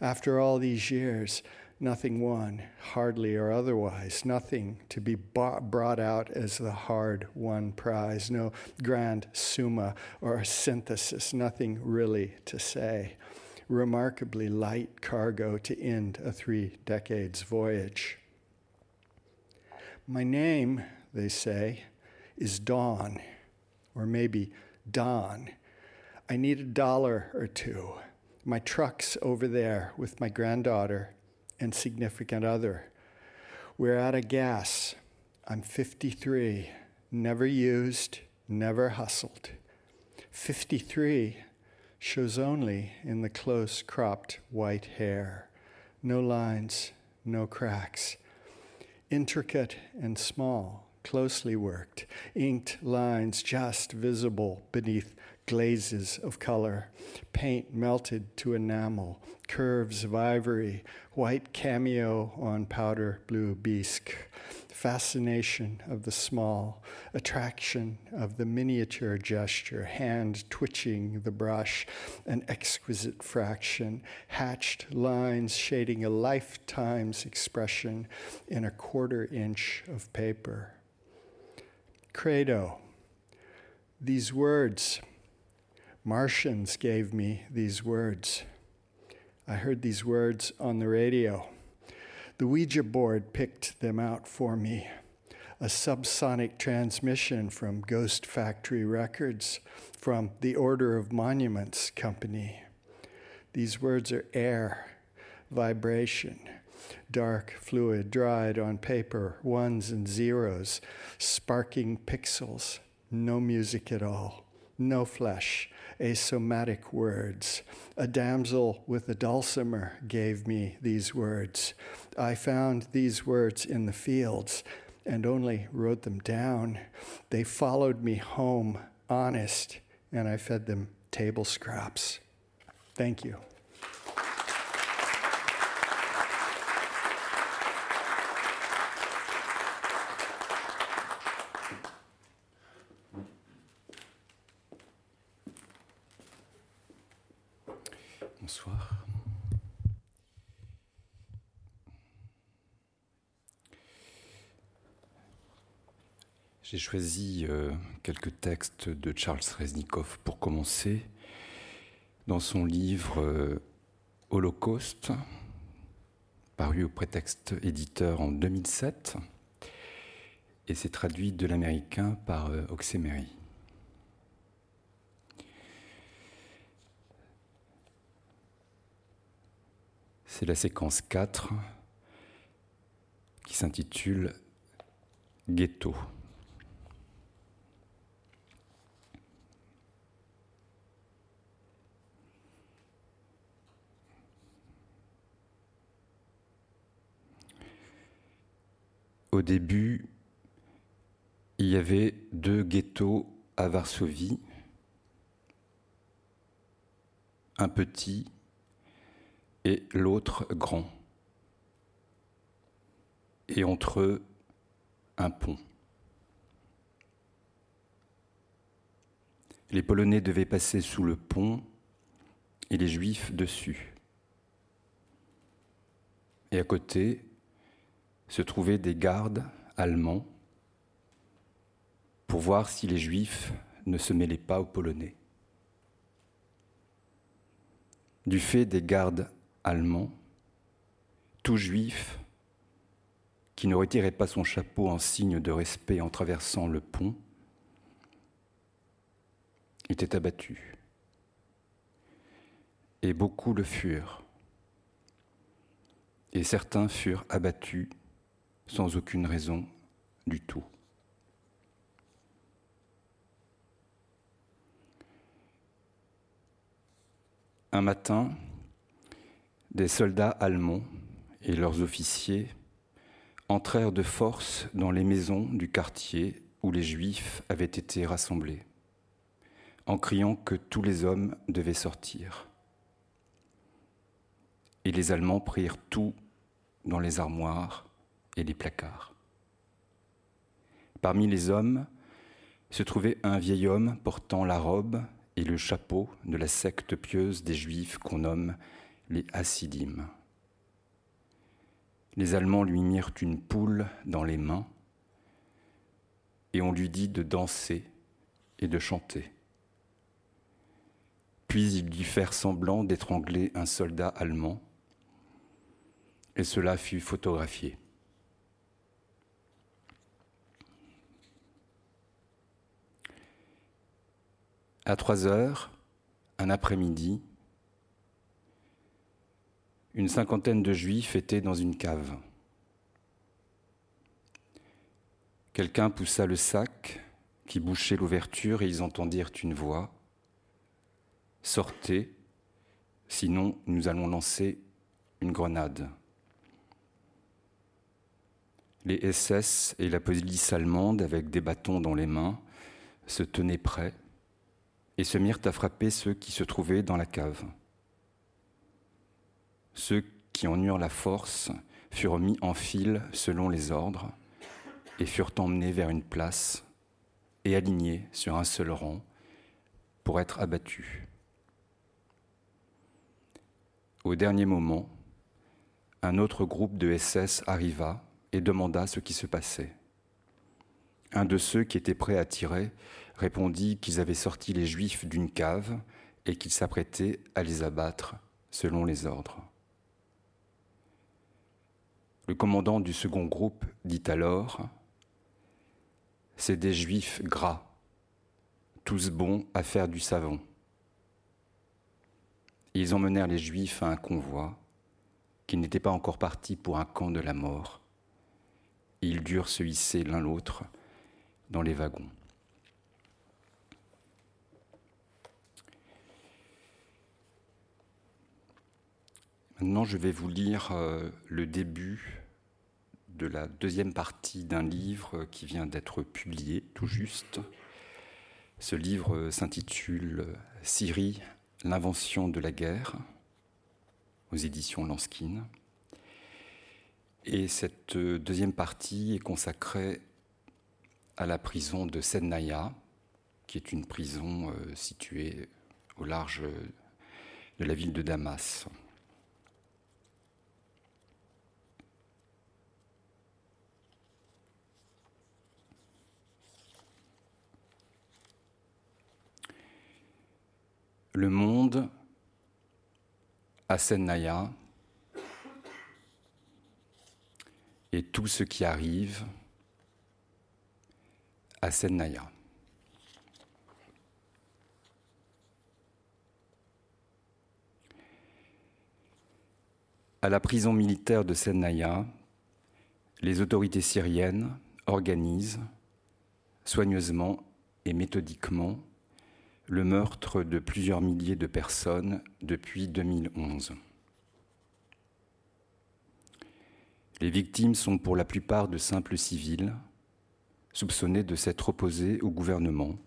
After all these years, nothing won, hardly or otherwise, nothing to be brought out as the hard won prize, no grand summa or synthesis, nothing really to say. Remarkably light cargo to end a three decades voyage. My name, they say, is Dawn, or maybe Don. I need a dollar or two. My truck's over there with my granddaughter and significant other. We're out of gas. I'm 53, never used, never hustled. 53 shows only in the close cropped white hair. No lines, no cracks intricate and small, closely worked, inked lines just visible beneath glazes of color, paint melted to enamel, curves of ivory, white cameo on powder blue bisque, fascination of the small, attraction of the miniature gesture, hand twitching the brush, an exquisite fraction, hatched lines shading a lifetime's expression in a quarter inch of paper. Credo, these words, Martians gave me these words. I heard these words on the radio. The Ouija board picked them out for me. A subsonic transmission from Ghost Factory Records from the Order of Monuments Company. These words are air, vibration, dark fluid dried on paper, ones and zeros, sparking pixels, no music at all, no flesh, asomatic words. A damsel with a dulcimer gave me these words. I found these words in the fields and only wrote them down. They followed me home, honest, and I fed them table scraps. Thank you. J'ai choisi euh, quelques textes de Charles Reznikov pour commencer. Dans son livre euh, Holocauste, paru au prétexte éditeur en 2007, et c'est traduit de l'américain par euh. C'est la séquence 4 qui s'intitule Ghetto. Au début, il y avait deux ghettos à Varsovie, un petit et l'autre grand, et entre eux un pont. Les Polonais devaient passer sous le pont et les Juifs dessus. Et à côté, se trouvaient des gardes allemands pour voir si les Juifs ne se mêlaient pas aux Polonais. Du fait des gardes allemands, tout Juif qui ne retirait pas son chapeau en signe de respect en traversant le pont était abattu. Et beaucoup le furent. Et certains furent abattus sans aucune raison du tout. Un matin, des soldats allemands et leurs officiers entrèrent de force dans les maisons du quartier où les Juifs avaient été rassemblés, en criant que tous les hommes devaient sortir. Et les Allemands prirent tout dans les armoires et les placards. Parmi les hommes se trouvait un vieil homme portant la robe et le chapeau de la secte pieuse des Juifs qu'on nomme les Hassidim. Les Allemands lui mirent une poule dans les mains et on lui dit de danser et de chanter. Puis il lui faire semblant d'étrangler un soldat allemand et cela fut photographié. À trois heures, un après-midi, une cinquantaine de juifs étaient dans une cave. Quelqu'un poussa le sac qui bouchait l'ouverture et ils entendirent une voix. Sortez, sinon nous allons lancer une grenade. Les SS et la police allemande, avec des bâtons dans les mains, se tenaient prêts et se mirent à frapper ceux qui se trouvaient dans la cave. Ceux qui en eurent la force furent mis en file selon les ordres et furent emmenés vers une place et alignés sur un seul rang pour être abattus. Au dernier moment, un autre groupe de SS arriva et demanda ce qui se passait. Un de ceux qui étaient prêts à tirer répondit qu'ils avaient sorti les Juifs d'une cave et qu'ils s'apprêtaient à les abattre selon les ordres. Le commandant du second groupe dit alors C'est des Juifs gras, tous bons à faire du savon. Ils emmenèrent les Juifs à un convoi qui n'était pas encore parti pour un camp de la mort. Ils durent se hisser l'un l'autre dans les wagons. Maintenant, je vais vous lire euh, le début de la deuxième partie d'un livre qui vient d'être publié tout juste. Ce livre s'intitule Syrie, l'invention de la guerre, aux éditions Lanskin. Et cette deuxième partie est consacrée à la prison de Sennaya, qui est une prison euh, située au large de la ville de Damas. Le monde à Sennaya et tout ce qui arrive à Sennaya. À la prison militaire de Sennaya, les autorités syriennes organisent soigneusement et méthodiquement le meurtre de plusieurs milliers de personnes depuis 2011. Les victimes sont pour la plupart de simples civils, soupçonnés de s'être opposés au gouvernement.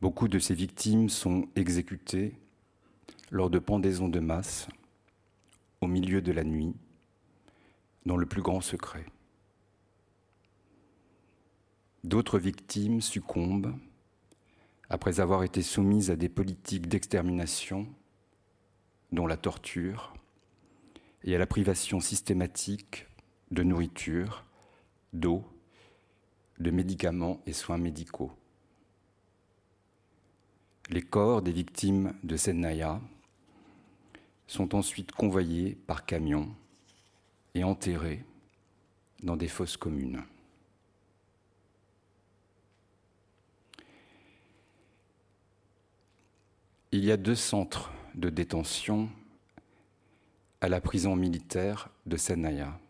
Beaucoup de ces victimes sont exécutées lors de pendaisons de masse, au milieu de la nuit, dans le plus grand secret. D'autres victimes succombent après avoir été soumises à des politiques d'extermination, dont la torture, et à la privation systématique de nourriture, d'eau, de médicaments et soins médicaux. Les corps des victimes de Sennaya sont ensuite convoyés par camion et enterrés dans des fosses communes. Il y a deux centres de détention à la prison militaire de Senaya.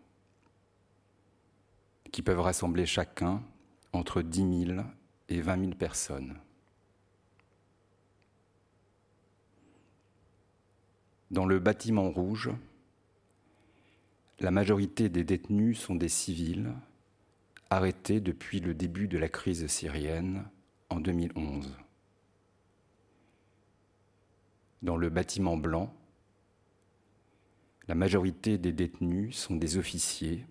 qui peuvent rassembler chacun entre 10 000 et 20 000 personnes. Dans le bâtiment rouge, la majorité des détenus sont des civils arrêtés depuis le début de la crise syrienne en 2011. Dans le bâtiment blanc, la majorité des détenus sont des officiers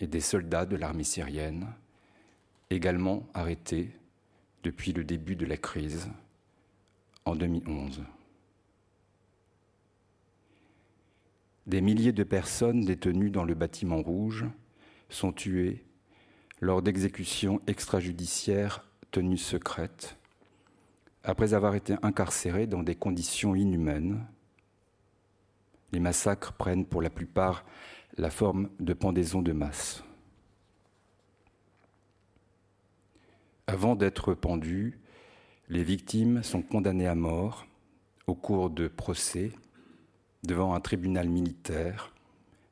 et des soldats de l'armée syrienne, également arrêtés depuis le début de la crise en 2011. Des milliers de personnes détenues dans le bâtiment rouge sont tuées lors d'exécutions extrajudiciaires tenues secrètes, après avoir été incarcérées dans des conditions inhumaines. Les massacres prennent pour la plupart la forme de pendaisons de masse. Avant d'être pendues, les victimes sont condamnées à mort au cours de procès devant un tribunal militaire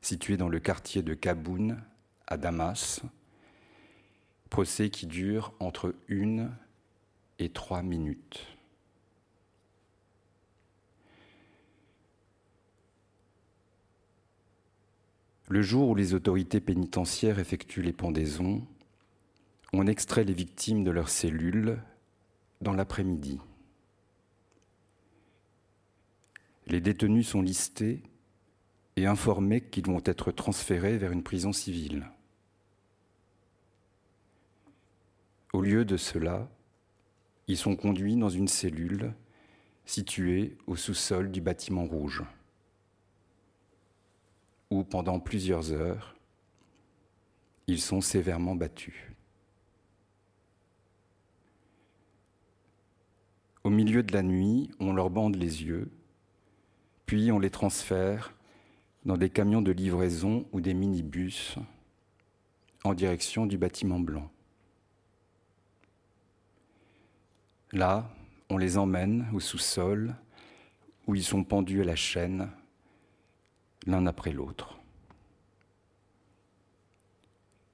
situé dans le quartier de Kaboun, à Damas, procès qui dure entre une et trois minutes. Le jour où les autorités pénitentiaires effectuent les pendaisons, on extrait les victimes de leurs cellules dans l'après-midi. Les détenus sont listés et informés qu'ils vont être transférés vers une prison civile. Au lieu de cela, ils sont conduits dans une cellule située au sous-sol du bâtiment rouge, où pendant plusieurs heures, ils sont sévèrement battus. Au milieu de la nuit, on leur bande les yeux puis on les transfère dans des camions de livraison ou des minibus en direction du bâtiment blanc. Là, on les emmène au sous-sol où ils sont pendus à la chaîne, l'un après l'autre.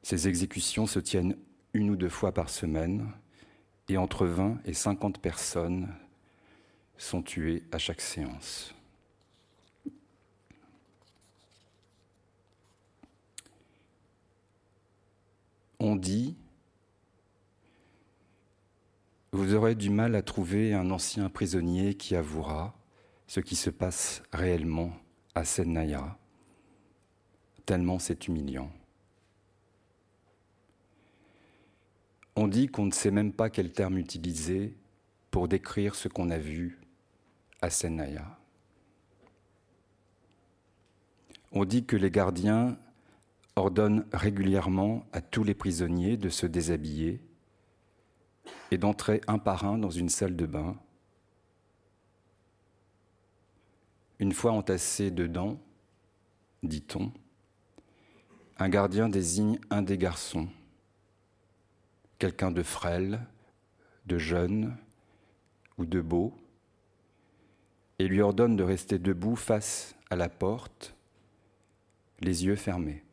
Ces exécutions se tiennent une ou deux fois par semaine et entre 20 et 50 personnes sont tuées à chaque séance. on dit, vous aurez du mal à trouver un ancien prisonnier qui avouera ce qui se passe réellement à Sennaya, tellement c'est humiliant. On dit qu'on ne sait même pas quel terme utiliser pour décrire ce qu'on a vu à Sennaya. On dit que les gardiens ordonne régulièrement à tous les prisonniers de se déshabiller et d'entrer un par un dans une salle de bain. Une fois entassés dedans, dit-on, un gardien désigne un des garçons, quelqu'un de frêle, de jeune ou de beau, et lui ordonne de rester debout face à la porte, les yeux fermés.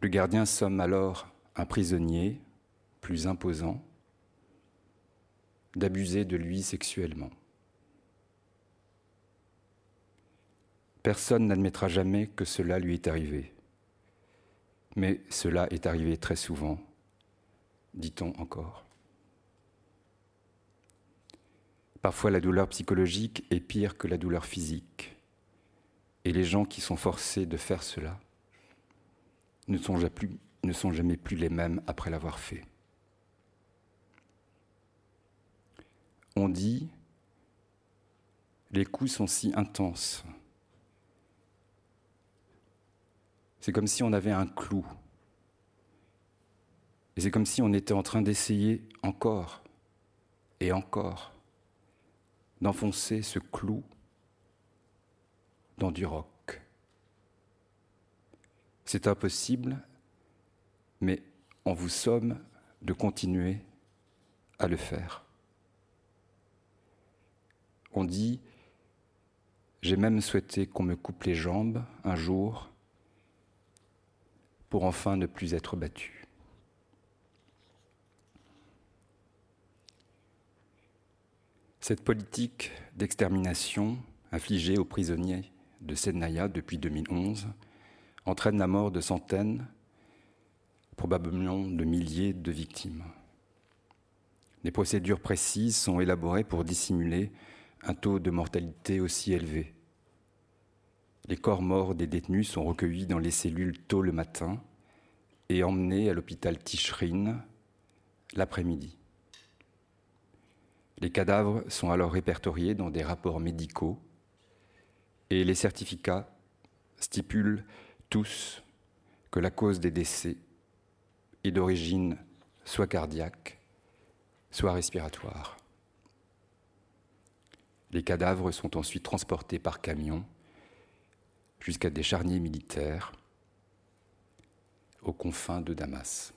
Le gardien somme alors un prisonnier plus imposant d'abuser de lui sexuellement. Personne n'admettra jamais que cela lui est arrivé. Mais cela est arrivé très souvent, dit-on encore. Parfois la douleur psychologique est pire que la douleur physique. Et les gens qui sont forcés de faire cela ne sont, jamais plus, ne sont jamais plus les mêmes après l'avoir fait. On dit, les coups sont si intenses. C'est comme si on avait un clou. Et c'est comme si on était en train d'essayer encore et encore d'enfoncer ce clou dans du roc. C'est impossible, mais on vous somme de continuer à le faire. On dit, j'ai même souhaité qu'on me coupe les jambes un jour, pour enfin ne plus être battus. Cette politique d'extermination infligée aux prisonniers de Sednaya depuis 2011 entraîne la mort de centaines, probablement de milliers de victimes. Des procédures précises sont élaborées pour dissimuler un taux de mortalité aussi élevé. Les corps morts des détenus sont recueillis dans les cellules tôt le matin et emmenés à l'hôpital Tichrin l'après-midi. Les cadavres sont alors répertoriés dans des rapports médicaux et les certificats stipulent tous que la cause des décès est d'origine soit cardiaque, soit respiratoire. Les cadavres sont ensuite transportés par camion jusqu'à des charniers militaires aux confins de Damas.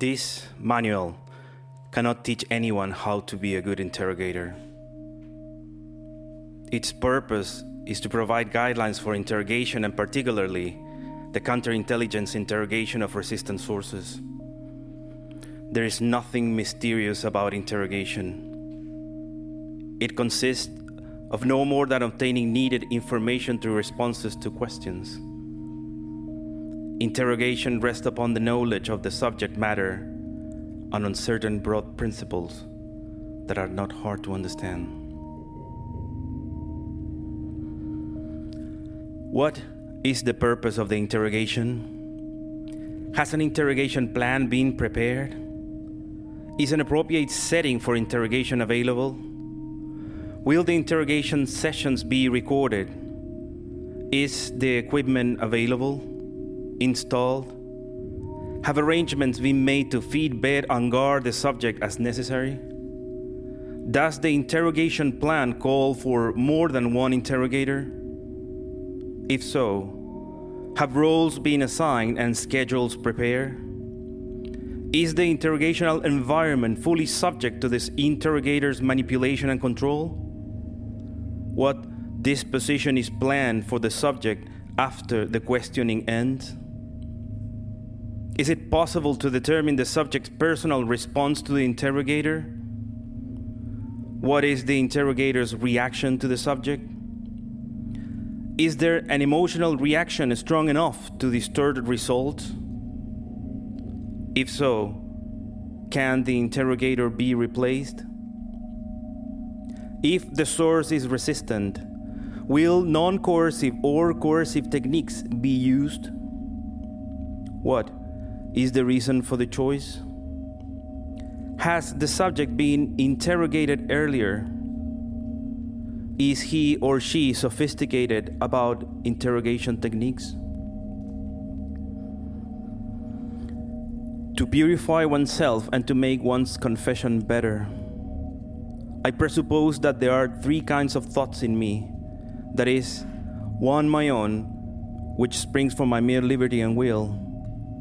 This manual cannot teach anyone how to be a good interrogator. Its purpose is to provide guidelines for interrogation and, particularly, the counterintelligence interrogation of resistant sources. There is nothing mysterious about interrogation. It consists of no more than obtaining needed information through responses to questions. Interrogation rests upon the knowledge of the subject matter and on certain broad principles that are not hard to understand. What is the purpose of the interrogation? Has an interrogation plan been prepared? Is an appropriate setting for interrogation available? Will the interrogation sessions be recorded? Is the equipment available? Installed? Have arrangements been made to feed, bed, and guard the subject as necessary? Does the interrogation plan call for more than one interrogator? If so, have roles been assigned and schedules prepared? Is the interrogational environment fully subject to this interrogator's manipulation and control? What disposition is planned for the subject after the questioning ends? Is it possible to determine the subject's personal response to the interrogator? What is the interrogator's reaction to the subject? Is there an emotional reaction strong enough to distort the result? If so, can the interrogator be replaced? If the source is resistant, will non coercive or coercive techniques be used? What is the reason for the choice? Has the subject been interrogated earlier? Is he or she sophisticated about interrogation techniques? To purify oneself and to make one's confession better. I presuppose that there are three kinds of thoughts in me. That is, one my own, which springs from my mere liberty and will,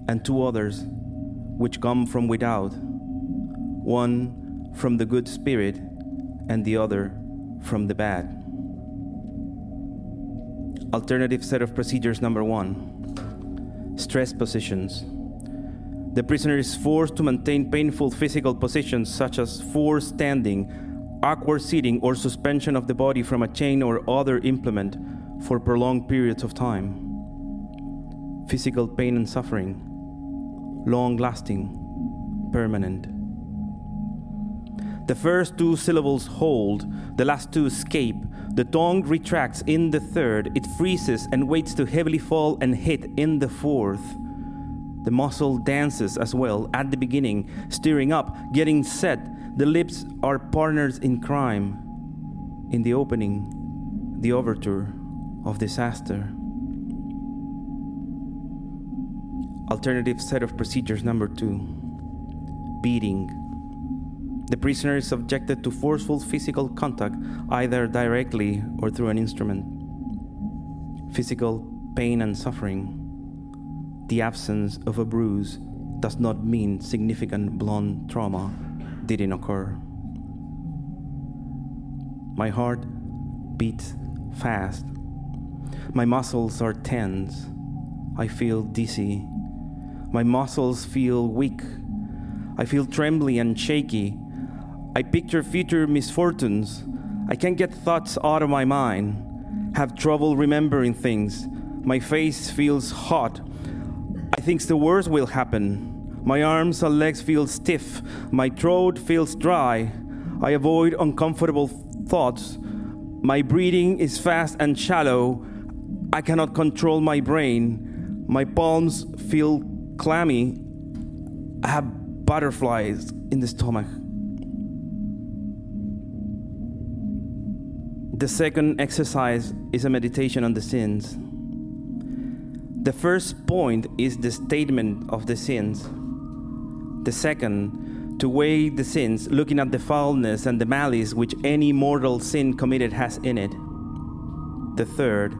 and two others, which come from without, one from the good spirit, and the other from the bad. Alternative set of procedures number one stress positions. The prisoner is forced to maintain painful physical positions such as forced standing, awkward sitting, or suspension of the body from a chain or other implement for prolonged periods of time. Physical pain and suffering, long lasting, permanent. The first two syllables hold, the last two escape. The tongue retracts in the third, it freezes and waits to heavily fall and hit in the fourth. The muscle dances as well at the beginning, stirring up, getting set. The lips are partners in crime. In the opening, the overture of disaster. Alternative set of procedures number two beating. The prisoner is subjected to forceful physical contact, either directly or through an instrument. Physical pain and suffering. The absence of a bruise does not mean significant blunt trauma didn't occur. My heart beats fast. My muscles are tense. I feel dizzy. My muscles feel weak. I feel trembly and shaky. I picture future misfortunes. I can't get thoughts out of my mind. Have trouble remembering things. My face feels hot. I think the worst will happen. My arms and legs feel stiff. My throat feels dry. I avoid uncomfortable thoughts. My breathing is fast and shallow. I cannot control my brain. My palms feel clammy. I have butterflies in the stomach. The second exercise is a meditation on the sins. The first point is the statement of the sins. The second, to weigh the sins, looking at the foulness and the malice which any mortal sin committed has in it. The third,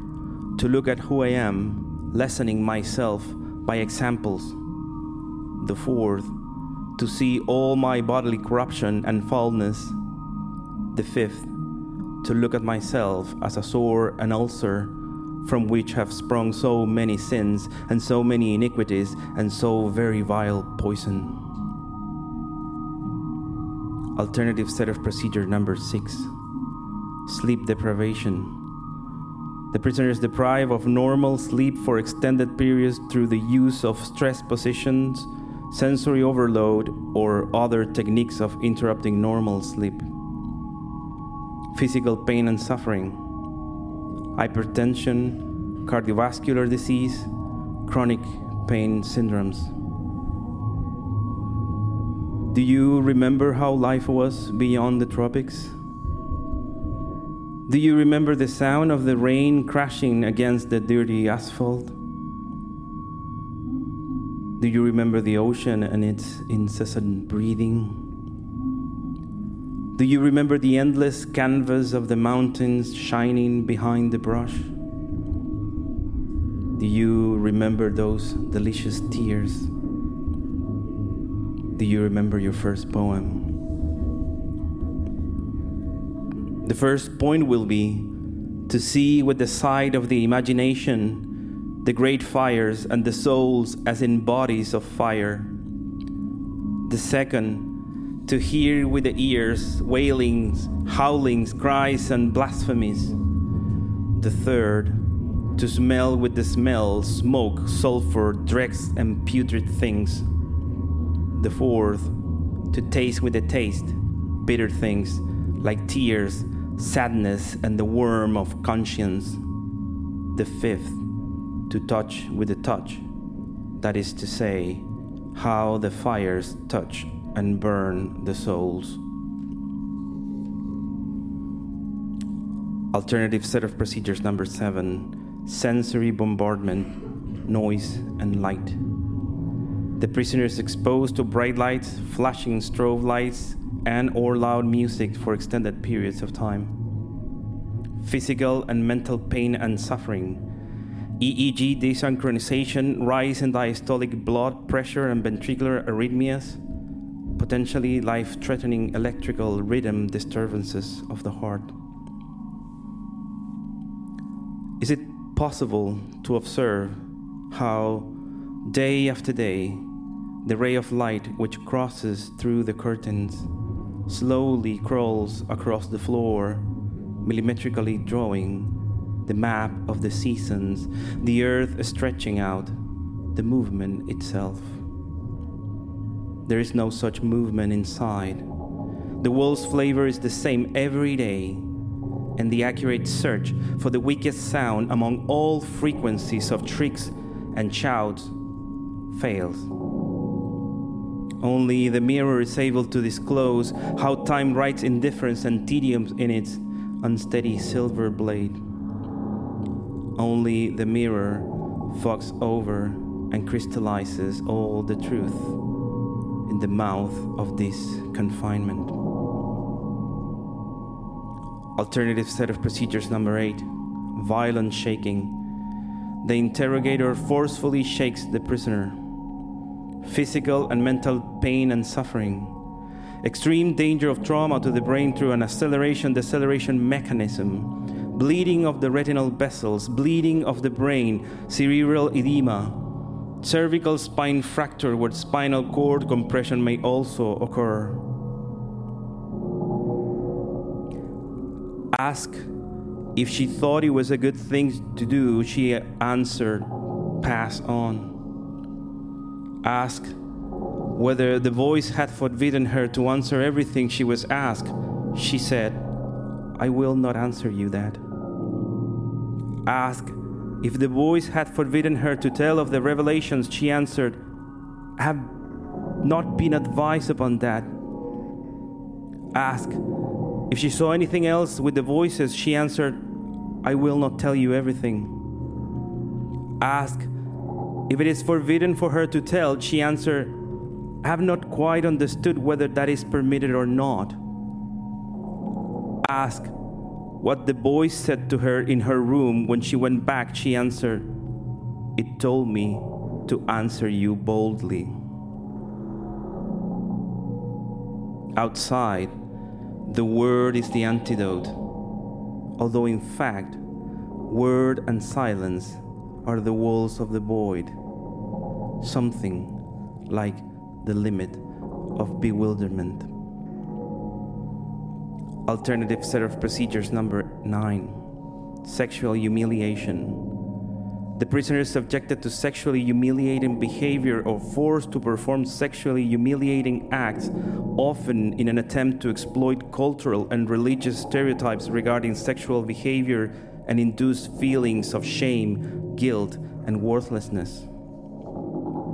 to look at who I am, lessening myself by examples. The fourth, to see all my bodily corruption and foulness. The fifth, to look at myself as a sore and ulcer from which have sprung so many sins and so many iniquities and so very vile poison. Alternative set of procedure number six sleep deprivation. The prisoner is deprived of normal sleep for extended periods through the use of stress positions, sensory overload, or other techniques of interrupting normal sleep physical pain and suffering, hypertension, cardiovascular disease, chronic pain syndromes. Do you remember how life was beyond the tropics? Do you remember the sound of the rain crashing against the dirty asphalt? Do you remember the ocean and its incessant breathing? Do you remember the endless canvas of the mountains shining behind the brush? Do you remember those delicious tears? Do you remember your first poem? The first point will be to see with the sight of the imagination the great fires and the souls as in bodies of fire. The second, to hear with the ears wailings, howlings, cries, and blasphemies. The third, to smell with the smell smoke, sulfur, dregs, and putrid things. The fourth, to taste with the taste bitter things like tears, sadness, and the worm of conscience. The fifth, to touch with the touch, that is to say, how the fires touch and burn the souls. Alternative set of procedures number seven sensory bombardment, noise, and light. The prisoner is exposed to bright lights, flashing strobe lights, and or loud music for extended periods of time. Physical and mental pain and suffering. EEG desynchronization, rise in diastolic blood pressure and ventricular arrhythmias, potentially life threatening electrical rhythm disturbances of the heart. Is it possible to observe how, day after day, the ray of light which crosses through the curtains slowly crawls across the floor, millimetrically drawing the map of the seasons, the earth stretching out, the movement itself? There is no such movement inside. The world's flavor is the same every day, and the accurate search for the weakest sound among all frequencies of tricks and shouts fails. Only the mirror is able to disclose how time writes indifference and tedium in its unsteady silver blade. Only the mirror fogs over and crystallizes all the truth in the mouth of this confinement. Alternative set of procedures number eight violent shaking. The interrogator forcefully shakes the prisoner. Physical and mental pain and suffering. Extreme danger of trauma to the brain through an acceleration deceleration mechanism. Bleeding of the retinal vessels, bleeding of the brain, cerebral edema, cervical spine fracture where spinal cord compression may also occur. Ask if she thought it was a good thing to do, she answered, Pass on. Ask whether the voice had forbidden her to answer everything she was asked. She said, I will not answer you that. Ask if the voice had forbidden her to tell of the revelations. She answered, I have not been advised upon that. Ask if she saw anything else with the voices. She answered, I will not tell you everything. Ask if it is forbidden for her to tell. She answered, I have not quite understood whether that is permitted or not. Ask what the boy said to her in her room when she went back. She answered, It told me to answer you boldly. Outside, the word is the antidote, although in fact, word and silence are the walls of the void, something like the limit of bewilderment. Alternative set of procedures number nine sexual humiliation. The prisoner is subjected to sexually humiliating behavior or forced to perform sexually humiliating acts, often in an attempt to exploit cultural and religious stereotypes regarding sexual behavior and induce feelings of shame, guilt, and worthlessness.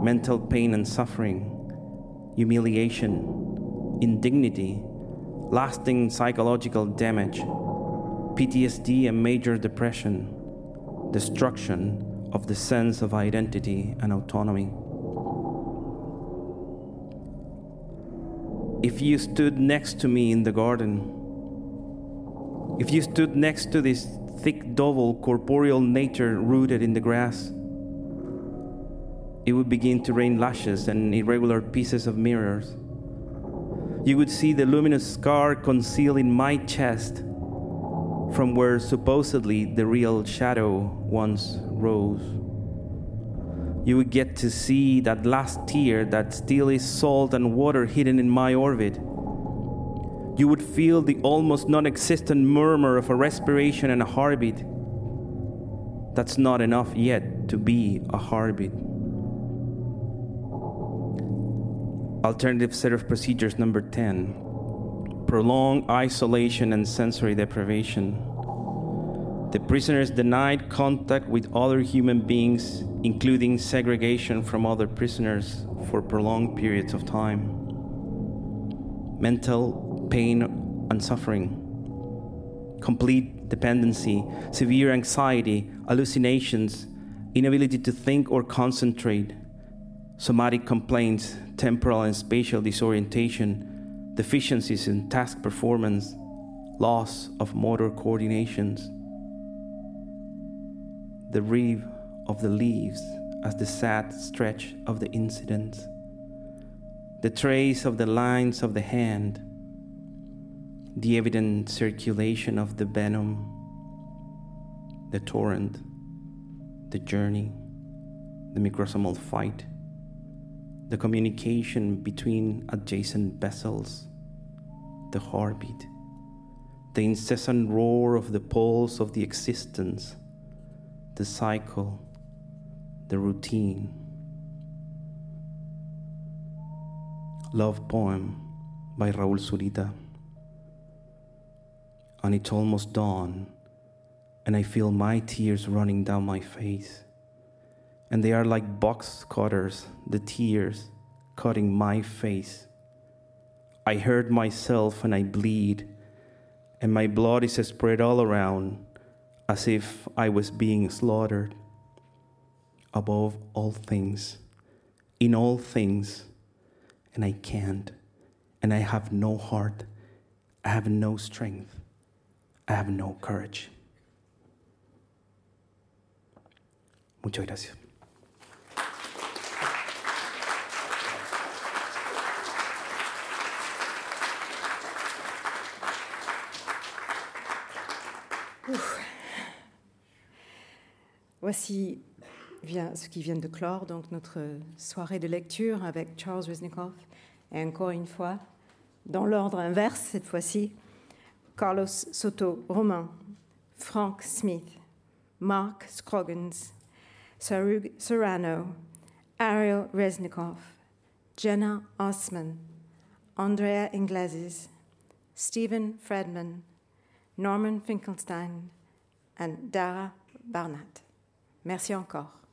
Mental pain and suffering, humiliation, indignity, lasting psychological damage, PTSD and major depression, destruction of the sense of identity and autonomy. If you stood next to me in the garden, if you stood next to this thick double corporeal nature rooted in the grass, it would begin to rain lashes and irregular pieces of mirrors. You would see the luminous scar concealed in my chest from where supposedly the real shadow once rose. You would get to see that last tear that still is salt and water hidden in my orbit. You would feel the almost non existent murmur of a respiration and a heartbeat. That's not enough yet to be a heartbeat. Alternative set of procedures number 10 prolonged isolation and sensory deprivation. The prisoner is denied contact with other human beings, including segregation from other prisoners for prolonged periods of time. Mental pain and suffering, complete dependency, severe anxiety, hallucinations, inability to think or concentrate, somatic complaints, temporal and spatial disorientation deficiencies in task performance, loss of motor coordinations. The reeve of the leaves as the sad stretch of the incident, the trace of the lines of the hand, the evident circulation of the venom, the torrent, the journey, the microsomal fight the communication between adjacent vessels, the heartbeat, the incessant roar of the pulse of the existence, the cycle, the routine. Love poem by Raul Zurita. And it's almost dawn, and I feel my tears running down my face and they are like box cutters, the tears cutting my face. I hurt myself and I bleed, and my blood is spread all around as if I was being slaughtered. above all things, in all things, and I can't, and I have no heart, I have no strength, I have no courage. Muchas gracias. Voici ce qui vient de clore, donc notre soirée de lecture avec Charles Reznikoff. Et encore une fois, dans l'ordre inverse cette fois-ci, Carlos Soto Romain, Frank Smith, Mark Scroggins, Sarug Serrano, Ariel Reznikoff, Jenna Osman, Andrea Ingleses, Stephen Fredman, Norman Finkelstein, and Dara Barnett. Merci encore.